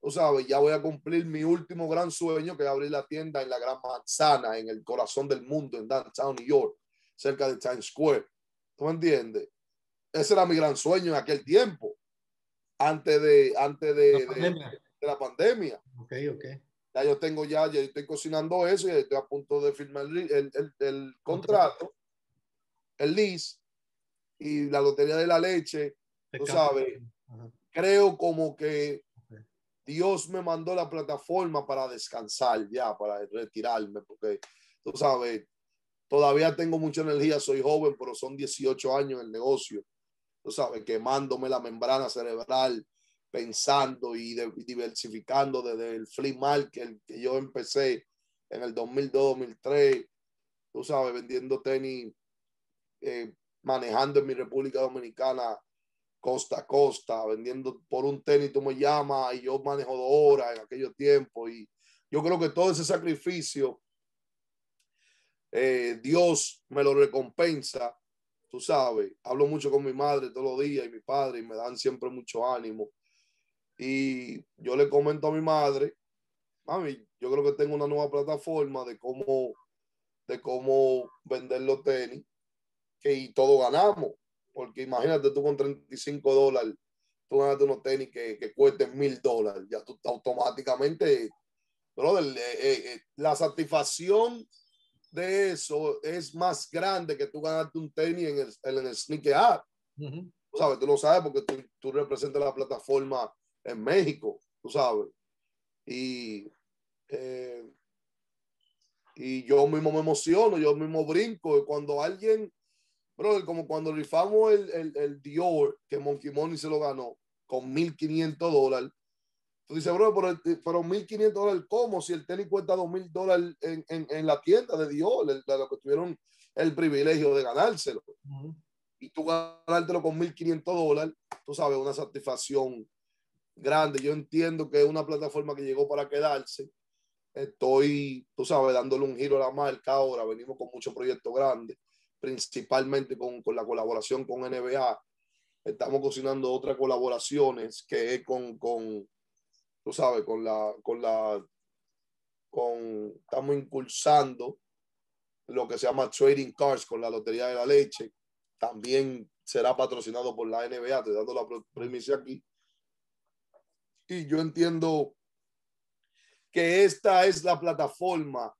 tú sabes, ya voy a cumplir mi último gran sueño, que es abrir la tienda en la Gran Manzana, en el corazón del mundo, en Downtown New York, cerca de Times Square. ¿Tú me entiendes? Ese era mi gran sueño en aquel tiempo, antes de, antes de, La de- pandemia. de la pandemia. Ok, ok. Ya yo tengo ya, ya estoy cocinando eso y estoy a punto de firmar el, el, el- el contrato, el lease y la lotería de la leche. Te tú sabes. Ajá. Creo como que. Dios me mandó la plataforma para descansar ya, para retirarme, porque tú sabes, todavía tengo mucha energía, soy joven, pero son 18 años en el negocio. Tú sabes, quemándome la membrana cerebral, pensando y, de- y diversificando desde el flea market que yo empecé en el 2002-2003, tú sabes, vendiendo tenis, eh, manejando en mi República Dominicana costa a costa, vendiendo por un tenis, tú me llamas y yo manejo dos horas en aquellos tiempos. Y yo creo que todo ese sacrificio, eh, Dios me lo recompensa, tú sabes. Hablo mucho con mi madre todos los días y mi padre y me dan siempre mucho ánimo. Y yo le comento a mi madre, mami, yo creo que tengo una nueva plataforma de cómo, de cómo vender los tenis, y todos ganamos. Porque imagínate tú con 35 dólares, tú ganas unos tenis que, que cuesten mil dólares. Ya tú automáticamente, brother, eh, eh, eh, la satisfacción de eso es más grande que tú ganarte un tenis en el, en el sneaker app. Ujú. Tú sabes, tú lo sabes porque tú, tú representas la plataforma en México, tú sabes. Y, eh, y yo mismo me emociono, yo mismo brinco. Y cuando alguien, brother, como cuando rifamos el, el, el Dior, que Monkey Money se lo ganó con 1.500 dólares. Tú dices, bro, pero, pero 1.500 dólares, ¿cómo? Si el tenis cuesta 2.000 dólares en, en, en la tienda de Dior, el- de los que tuvieron el privilegio de ganárselo y tú ganártelo con 1.500 dólares, tú sabes, una satisfacción grande. Yo entiendo que es una plataforma que llegó para quedarse. Estoy, tú sabes, dándole un giro a la marca ahora. Venimos con muchos proyectos grandes, principalmente con, la colaboración con NBA. Estamos cocinando otras colaboraciones que es con, tú sabes, con la, con la, con, estamos impulsando lo que se llama Trading Cards con la Lotería de la Leche. También será patrocinado por la NBA, te dando la premisa aquí. Y yo entiendo que esta es la plataforma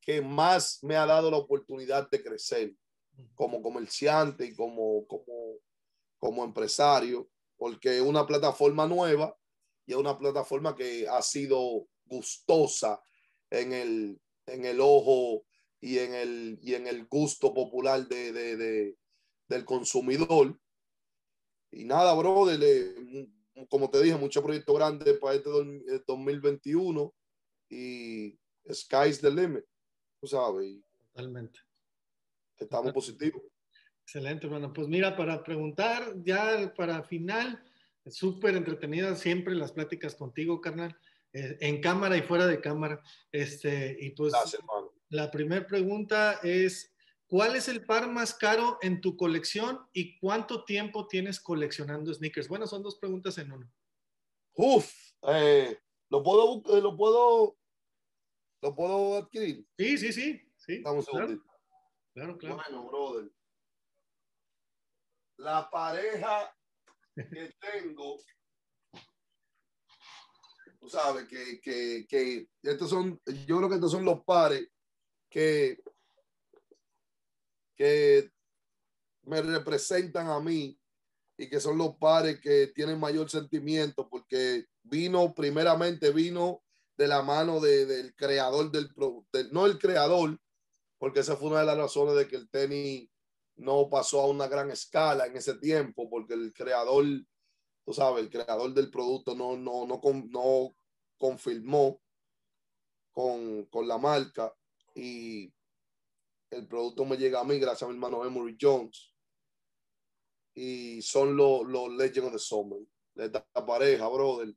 que más me ha dado la oportunidad de crecer como comerciante y como, como, como empresario, porque es una plataforma nueva y es una plataforma que ha sido gustosa en el, en el ojo y en el, y en el gusto popular de, de, de- del consumidor. Y nada, le- como te dije, muchos proyectos grandes para este dos- eh, 2021 y sky's the limit, tú sabes, Totalmente. Estamos positivos. Excelente, hermano. Pues mira, para preguntar, ya para final, súper entretenidas siempre las pláticas contigo, carnal, eh, en cámara y fuera de cámara. Este, y pues Gracias, hermano. la primera pregunta es, ¿cuál es el par más caro en tu colección y cuánto tiempo tienes coleccionando sneakers? Bueno, son dos preguntas en uno. Uf, eh, lo puedo, eh, lo puedo, lo puedo adquirir. Sí, sí, sí, sí. Dame un claro, segundito. Claro, claro. Bueno, brother. La pareja que tengo, tú sabes que, que, que estos son, yo creo que estos son los pares que, que me representan a mí y que son los pares que tienen mayor sentimiento porque vino, primeramente vino de la mano de- del creador del producto, no el creador, porque esa fue una de las razones de que el tenis no pasó a una gran escala en ese tiempo, porque el creador, tú sabes, el creador del producto no, no, no, no confirmó con, con la marca y el producto me llega a mí gracias a mi hermano Emory Jones y son los, los Legend of the Summer, de esta pareja, brother.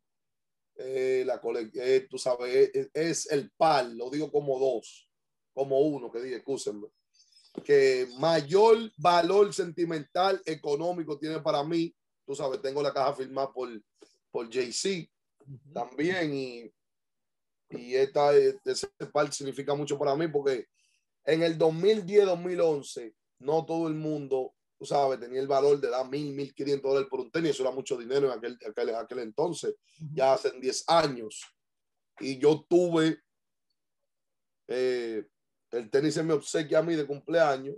Eh, la eh, tú sabes, es, es el par, lo digo como dos, como uno, que diga, escúsenme, que mayor valor sentimental económico tiene para mí. Tú sabes, tengo la caja firmada por, por JC Ujú. también y, y esta, ese par significa mucho para mí porque en el 2010-2011 no todo el mundo, tú sabes, tenía el valor de dar mil, mil quinientos dólares por un tenis, eso era mucho dinero en aquel, aquel, aquel entonces, ya hace 10 años. Y yo tuve eh, el tenis se me obsequia a mí de cumpleaños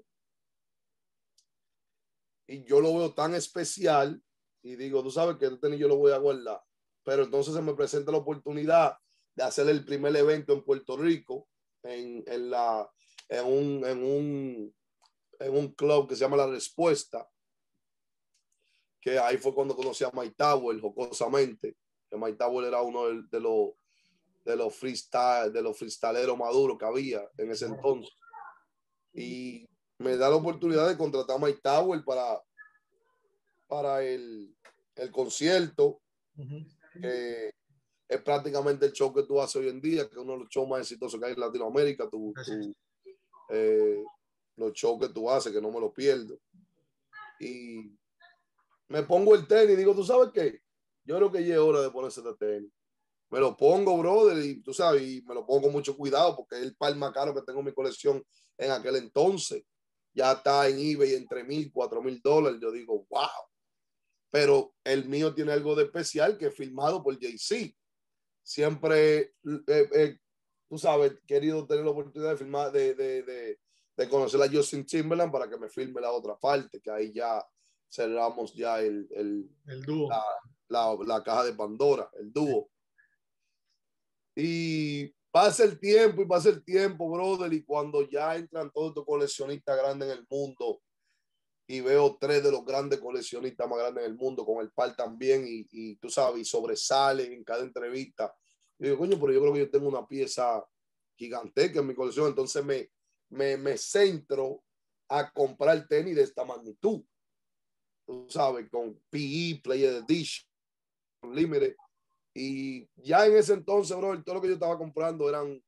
y yo lo veo tan especial y digo, tú sabes que el tenis yo lo voy a guardar. Pero entonces se me presenta la oportunidad de hacer el primer evento en Puerto Rico, en, en la, en, un, en, un, en un club que se llama La Respuesta, que ahí fue cuando conocí a Mike Tower, jocosamente, que Mike era uno de los de los freestyle, de los freestaleros maduros que había en ese entonces. Y me da la oportunidad de contratar a Mike Tower para, para el, el concierto, que es prácticamente el show que tú haces hoy en día, que es uno de los shows más exitosos que hay en Latinoamérica, eh, los shows que tú haces, que no me lo pierdo. Y me pongo el tenis y digo, ¿tú sabes qué? Yo creo que ya es hora de ponerse de tenis. Me lo pongo, brother, y tú sabes, y me lo pongo con mucho cuidado porque es el par más caro que tengo en mi colección en aquel entonces. Ya está en eBay entre mil, cuatro mil dólares. Yo digo, wow. Pero el mío tiene algo de especial que es filmado por Jay-Z. Siempre, eh, eh, tú sabes, querido tener la oportunidad de filmar, de, de, de, de conocer a Justin Timberland para que me filme la otra parte, que ahí ya cerramos ya el, el, El dúo. la, la, la caja de Pandora, el dúo. Y pasa el tiempo y pasa el tiempo, brother, y cuando ya entran todos estos coleccionistas grandes en el mundo, y veo tres de los grandes coleccionistas más grandes en el mundo, con el par también, y, y tú sabes, y sobresalen en cada entrevista. Y digo, coño, pero yo creo que yo tengo una pieza gigantesca en mi colección, entonces me, me, me centro a comprar tenis de esta magnitud. Tú sabes, con PE, Player Edition, Limited. Y ya en ese entonces, bro, todo lo que yo estaba comprando eran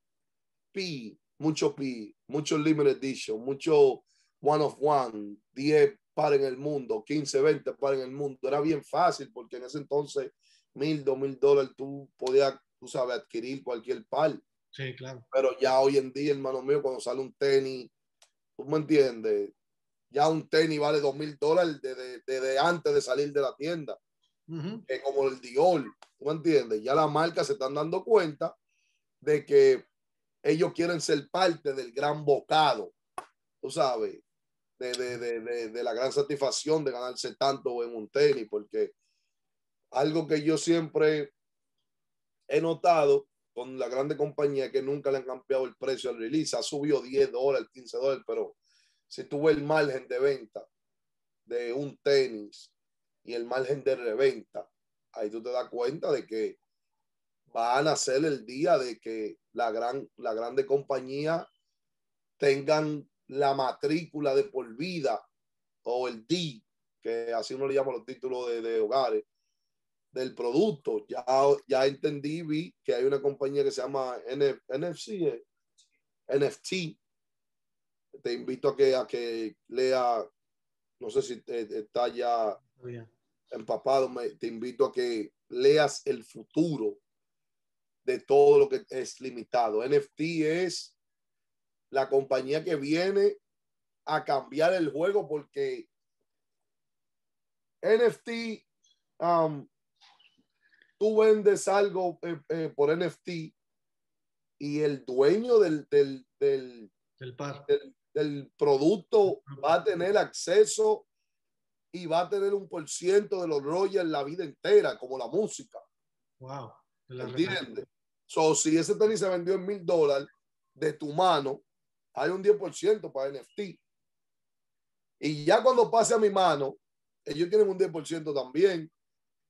P, mucho P, mucho Limited Edition, mucho One of One, 10 par en el mundo, 15, 20 par en el mundo. Era bien fácil porque en ese entonces, mil, dos mil dólares, tú podías, tú sabes, adquirir cualquier par. Sí, claro. Pero ya hoy en día, hermano mío, cuando sale un tenis, tú me entiendes, ya un tenis vale dos mil dólares desde antes de salir de la tienda Ujú. que como el Dior, ¿tú entiendes? Ya las marcas se están dando cuenta de que ellos quieren ser parte del gran bocado, tú sabes, de, de, de, de, la gran satisfacción de ganarse tanto en un tenis, porque algo que yo siempre he notado con la grande compañía que nunca le han cambiado el precio al release, ha subido 10 dólares, 15 dólares, pero si tú ves el margen de venta de un tenis y el margen de reventa, ahí tú te das cuenta de que van a ser el día de que la gran, la grande compañía tengan la matrícula de por vida o el D, que así uno le llama los títulos de, de hogares, del producto. Ya, ya entendí, vi que hay una compañía que se llama NF, NFC, eh, NFT. Te invito a que, a que lea, no sé si está ya. Empapado, me- te invito a que leas el futuro de todo lo que es limitado. NFT es la compañía que viene a cambiar el juego porque NFT, um, tú vendes algo eh, eh, por NFT y el dueño del, del, del, par. producto va a tener acceso y va a tener un por ciento de los royals la vida entera, como la música. Wow. ¿Entiendes? So, si ese tenis se vendió en mil dólares de tu mano, hay un 10% para NFT. Y ya cuando pase a mi mano, ellos tienen un 10% también.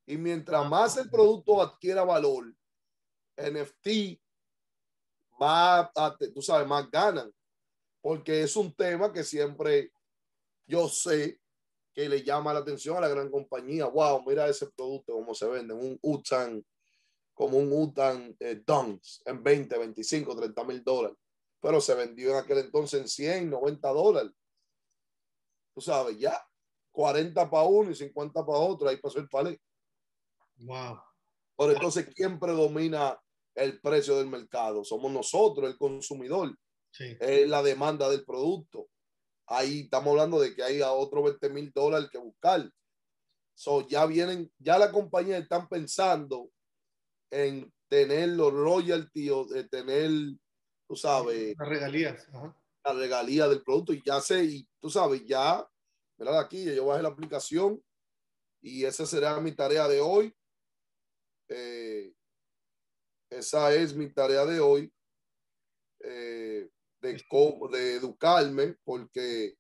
Y mientras más el producto adquiera valor, NFT va a, tú sabes, más ganan. Porque es un tema que siempre yo sé que le llama la atención a la gran compañía. Wow, mira ese producto, cómo se vende. Un Utan, como un Utan eh, Dunks en 20, 25, 30 mil dólares. Pero se vendió en aquel entonces en 100, 90 dólares. Tú sabes, ya 40 para uno y 50 para otro. Ahí pasó el palé. Wow. Pero entonces, ¿quién predomina el precio del mercado? Somos nosotros, el consumidor Sí. es la demanda del producto. Ahí estamos hablando de que hay a otros 20 mil dólares que buscar. So, ya vienen, ya la compañía están pensando en tener los royalties o de tener tú sabes, Las regalías. Ajá. la regalía del producto y ya sé, y tú sabes, ya, mira aquí, yo bajé la aplicación y esa será mi tarea de hoy. Eh, esa es mi tarea de hoy, eh, de, de educarme, porque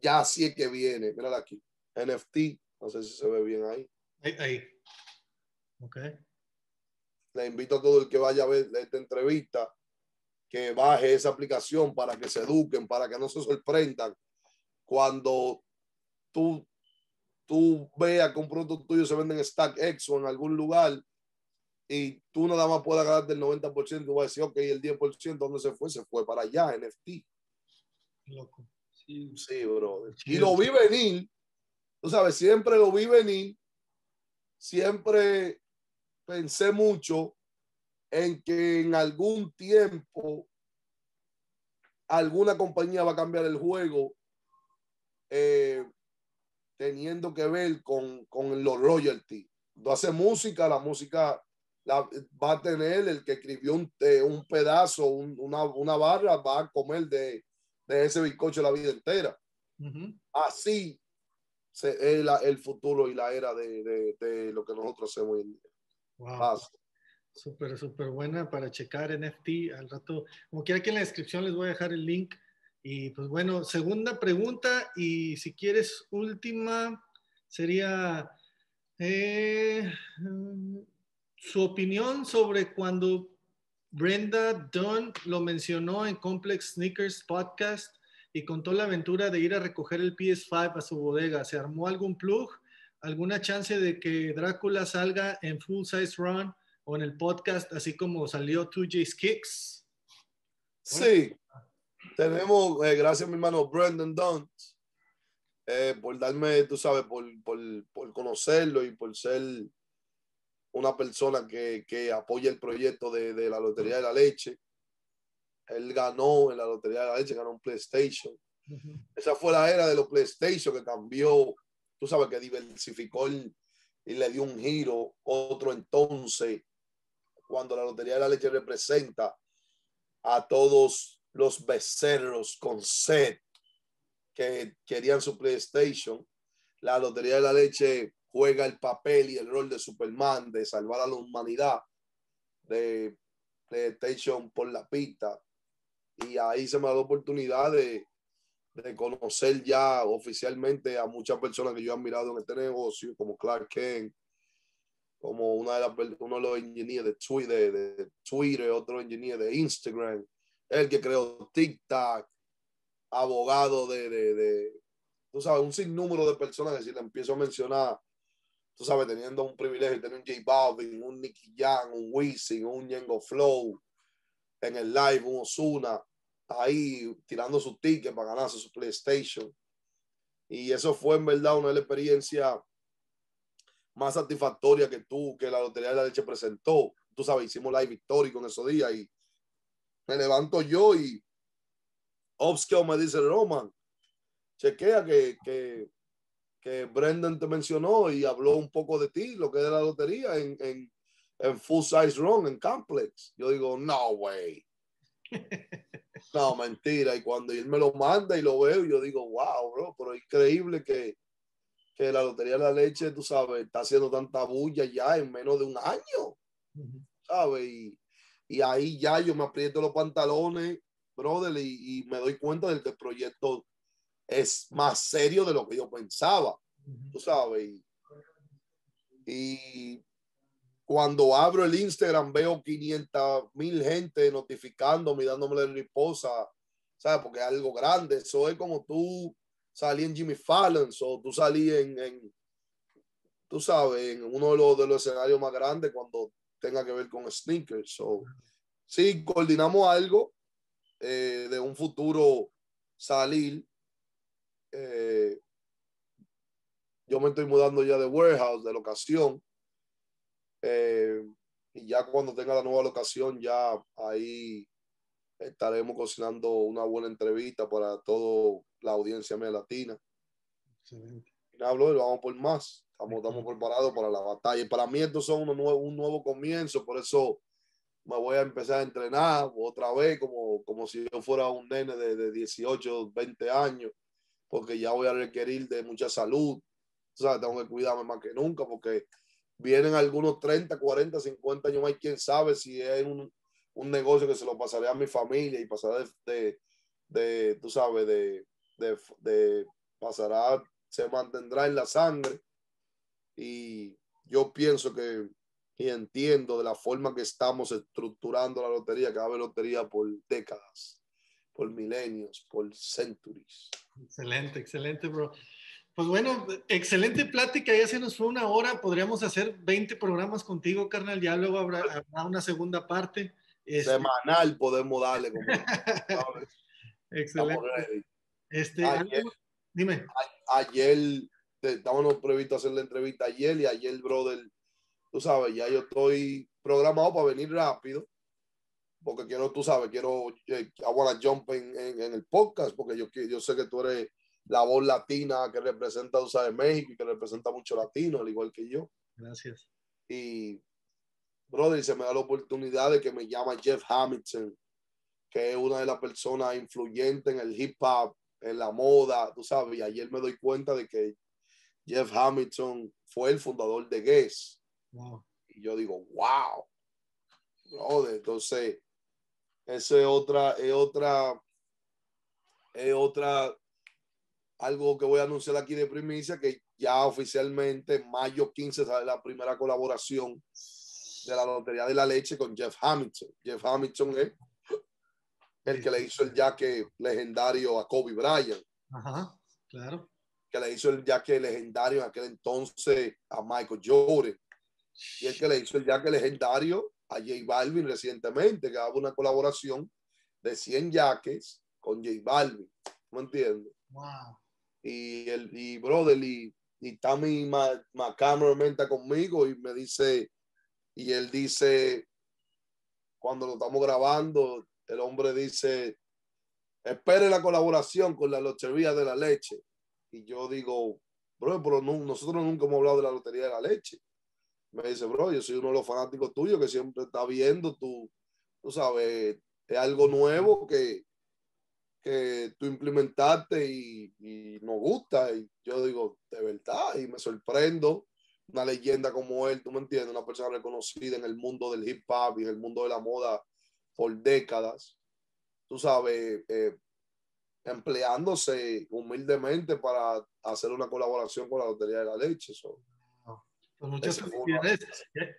ya sí es que viene, mira aquí, NFT, no sé si se ve bien ahí. Ahí. ahí. Ok. le invito a todo el que vaya a ver esta entrevista que baje esa aplicación para que se eduquen, para que no se sorprendan cuando tú, tú veas que un producto tuyo se vende en StackX o en algún lugar y tú nada más puedes ganar del 90%, tú vas a decir, ok, el 10%, ¿dónde se fue? Se fue para allá, NFT. Loco. Sí, Sí, bro. Y lo vi venir, tú sabes, siempre lo vi venir, siempre pensé mucho en que en algún tiempo alguna compañía va a cambiar el juego eh, teniendo que ver con, con los royalties. Cuando hace música, la música la, va a tener el que escribió un, eh, un pedazo, un- una, una barra, va a comer de, de ese bizcocho la vida entera Ujú. así se, es la- el futuro y la era de, de- de lo que nosotros hacemos hoy en día. Wow. Súper, súper buena para checar NFT al rato. Como quiera que en la descripción les voy a dejar el link. Y pues bueno, segunda pregunta y si quieres última, sería eh, su opinión sobre cuando Brenda Dunn lo mencionó en Complex Sneakers Podcast y contó la aventura de ir a recoger el PS5 a su bodega. ¿Se armó algún plug? ¿Alguna chance de que Drácula salga en Full Size Run o en el podcast, así como salió 2J's Kicks? Sí, tenemos, eh, gracias mi hermano Brendan Dunn, eh, por darme, tú sabes, por, por, por conocerlo y por ser una persona que, que apoya el proyecto de, de la Lotería de la Leche. Él ganó en la Lotería de la Leche, ganó un PlayStation. Esa fue la era de los PlayStation que cambió, tú sabes, que diversificó el- y le dio un giro. Otro entonces, cuando la Lotería de la Leche representa a todos los becerros con sed que querían su PlayStation, la Lotería de la Leche juega el papel y el rol de Superman, de salvar a la humanidad, de PlayStation por la pista. Y ahí se me da la oportunidad de, de conocer ya oficialmente a muchas personas que yo he admirado en este negocio, como Clark Kent, como una de las, uno de los ingenieros de Twitter, de Twitter, otro ingeniero de Instagram, el que creó TikTok, abogado de, de, de, tú sabes, un sinnúmero de personas que si le empiezo a mencionar, tú sabes, teniendo un privilegio, tener un J Balvin, un Nicky Jam, un Wisin, un Yengo Flow, en el live, un Osuna, ahí tirando su ticket para ganarse su PlayStation. Y eso fue en verdad una de las experiencias más satisfactorias que tú, que la Lotería de la Leche presentó. Tú sabes, hicimos live histórico en esos días y me levanto yo y Upscale me dice, Roman, chequea que, que, que Brendan te mencionó y habló un poco de ti, lo que es de la lotería en, en, en Full Size Run, en Complex. Yo digo, no, way. No, mentira. Y cuando él me lo manda y lo veo, yo digo, wow, bro, pero increíble que, que la Lotería de la Leche, tú sabes, está haciendo tanta bulla ya en menos de un año. ¿sabes? Y, y ahí ya yo me aprieto los pantalones, brother, y, y me doy cuenta de que el proyecto es más serio de lo que yo pensaba, tú sabes. Y, cuando abro el Instagram veo 500 mil gente notificándome y dándome la riposa, ¿sabes? Porque es algo grande. Eso es como tú salí en Jimmy Fallon, o tú salí en, en, tú sabes, en uno de los, de los escenarios más grandes cuando tenga que ver con sneakers. So, sí, coordinamos algo eh, de un futuro salir. Eh, yo me estoy mudando ya de warehouse, de locación. Eh, y ya cuando tenga la nueva locación, ya ahí estaremos cocinando una buena entrevista para toda la audiencia media latina. Excelente. Y hablo, vamos por más. Estamos, estamos preparados para la batalla. Y para mí, estos son unos nuevos, un nuevo comienzo. Por eso me voy a empezar a entrenar otra vez como, como si yo fuera un nene de, de 18, 20 años, porque ya voy a requerir de mucha salud. O sea, tengo que cuidarme más que nunca porque vienen algunos 30, 40, 50 años más, quién sabe si es un, un negocio que se lo pasaré a mi familia y pasará de, de, de tú sabes, de, de, de, pasará, se mantendrá en la sangre. Y yo pienso que y entiendo de la forma que estamos estructurando la lotería, que va a haber lotería por décadas, por milenios, por centuries. Excelente, excelente, bro. Pues bueno, excelente plática, ya se nos fue una hora, podríamos hacer 20 programas contigo, carnal, ya luego habrá, habrá una segunda parte. Este... Semanal podemos darle. Como, excelente. Este, ayer, dime. A, ayer, estábamos previsto hacer la entrevista ayer y ayer, brother, tú sabes, ya yo estoy programado para venir rápido, porque quiero, tú sabes, quiero, eh, I wanna jump en, en, en, el podcast, porque yo, yo sé que tú eres la voz latina que representa, tú sabes, México y que representa mucho latino, al igual que yo. Gracias. Y, brother, se me da la oportunidad de que me llama Jeff Hamilton, que es una de las personas influyentes en el hip hop, en la moda, tú sabes, y ayer me doy cuenta de que Jeff Hamilton fue el fundador de Guess. Wow. Y yo digo, wow. Brother, entonces, esa es otra, es otra, es otra, algo que voy a anunciar aquí de primicia, que ya oficialmente en mayo 15 sale la primera colaboración de la Lotería de la Leche con Jeff Hamilton. Jeff Hamilton es el que le hizo el jaque legendario a Kobe Bryant. Ajá, claro. Que le hizo el jaque legendario en aquel entonces a Michael Jordan y el que le hizo el jaque legendario a J Balvin recientemente, que hago una colaboración de 100 jaques con J Balvin. ¿Me entiendes? Wow. Y, el, y brother, y, y Tammy cameraman está conmigo y me dice, y él dice, cuando lo estamos grabando, el hombre dice, espere la colaboración con la Lotería de la Leche. Y yo digo, bro, pero no, nosotros nunca hemos hablado de la Lotería de la Leche me dice, bro, yo soy uno de los fanáticos tuyos que siempre está viendo, tú, tú sabes, es algo nuevo que, que tú implementaste y, y, nos gusta. Y yo digo, de verdad, y me sorprendo. Una leyenda como él, tú me entiendes, una persona reconocida en el mundo del hip hop y en el mundo de la moda por décadas. Tú sabes, eh, empleándose humildemente para hacer una colaboración con la Lotería de la Leche. Pues muchas felicidades.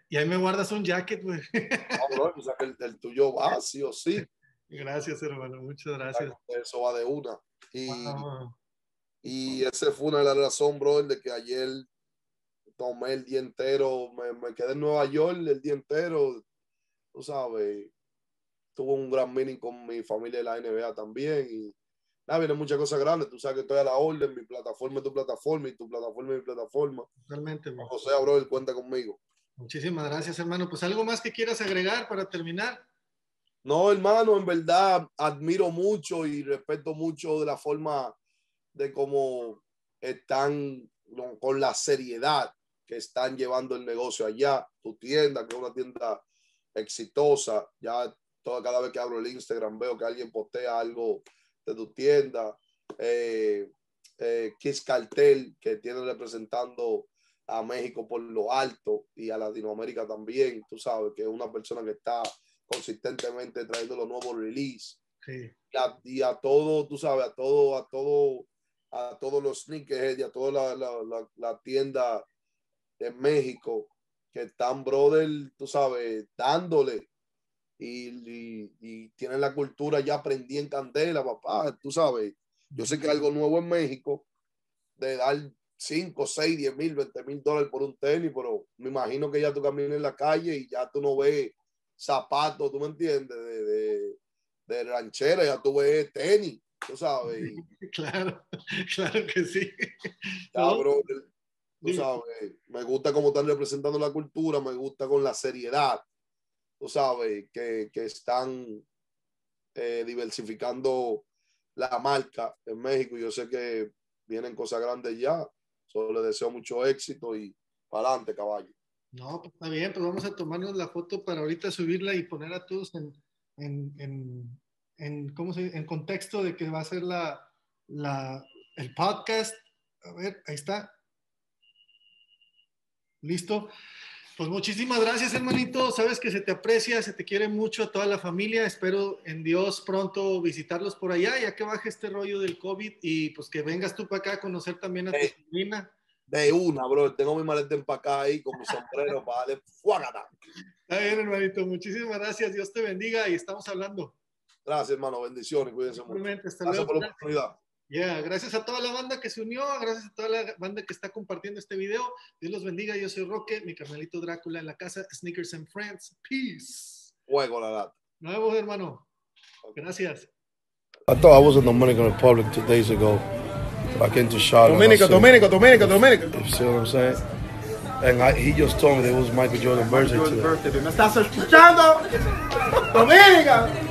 Y ahí me guardas un jacket, güey. No, bro, pues el, el, tuyo va, sí o sí. Gracias, hermano. Muchas gracias. Eso va de una. Y, wow. y ese fue una de las razones, bro, de que ayer tomé el día entero, me, me, quedé en Nueva York el día entero, tú sabes, tuve un gran meeting con mi familia de la NBA también y nada, vienen muchas cosas grandes. Tú sabes que estoy a la orden, mi plataforma es tu plataforma y tu plataforma es mi plataforma. Totalmente. Man. José Abreu, cuenta conmigo. Muchísimas gracias, hermano. Pues algo más que quieras agregar para terminar. No, hermano, en verdad admiro mucho y respeto mucho de la forma de cómo están con la seriedad que están llevando el negocio allá. Tu tienda, que es una tienda exitosa. Ya toda, cada vez que abro el Instagram veo que alguien postea algo de tu tienda, eh, eh, Kiss Cartel, que tiene representando a México por lo alto y a Latinoamérica también, tú sabes, que es una persona que está consistentemente trayendo los nuevos release. Sí. Y, a, y a todo, tú sabes, a todo, a todo, a todos los sneakers y a toda la, la, la, la tienda de México que están, brother, tú sabes, dándole y, y, y, tienen la cultura ya aprendí en candela, papá, tú sabes. Yo sé que algo nuevo en México, de dar 5, 6, 10 mil, 20 mil dólares por un tenis, pero me imagino que ya tú caminas en la calle y ya tú no ves zapatos, tú me entiendes, de, de, de ranchera, ya tú ves tenis, tú sabes. Claro, claro que sí. Ya, bro, tú sabes, me gusta cómo están representando la cultura, me gusta con la seriedad tú sabes, que, que están eh, diversificando la marca en México. Yo sé que vienen cosas grandes ya. Solo les deseo mucho éxito y para adelante, caballo. No, pues está bien, pues vamos a tomarnos la foto para ahorita subirla y poner a todos en, en, en, en, ¿cómo se en contexto de que va a ser la, la, el podcast. A ver, ahí está. Listo. Pues muchísimas gracias, hermanito. Sabes que se te aprecia, se te quiere mucho a toda la familia. Espero en Dios pronto visitarlos por allá, ya que baje este rollo del COVID y pues que vengas tú para acá a conocer también a tu sobrina. De una, bro. Tengo mi maleta empacada ahí con mi sombrero para darle fuagata. Está bien, hermanito. Muchísimas gracias. Dios te bendiga y estamos hablando. Gracias, hermano. Bendiciones. Cuídense mucho. Hasta Gracias luego. por la oportunidad. Yeah, gracias a toda la banda que se unió, gracias a toda la banda que está compartiendo este video. Dios los bendiga. Yo soy Roque, mi carnalito Drácula en la casa, Sneakers and Friends. Peace. Fuego la lata. Nuevo, hermano. Gracias. I thought I was in Dominican Republic two days ago. But I came to Charlotte. Dominica, Dominica, Dominica, Dominica. You see what I'm saying? And I, he just told me that it was Michael Jordan's birthday today. ¿Me estás escuchando? Dominica.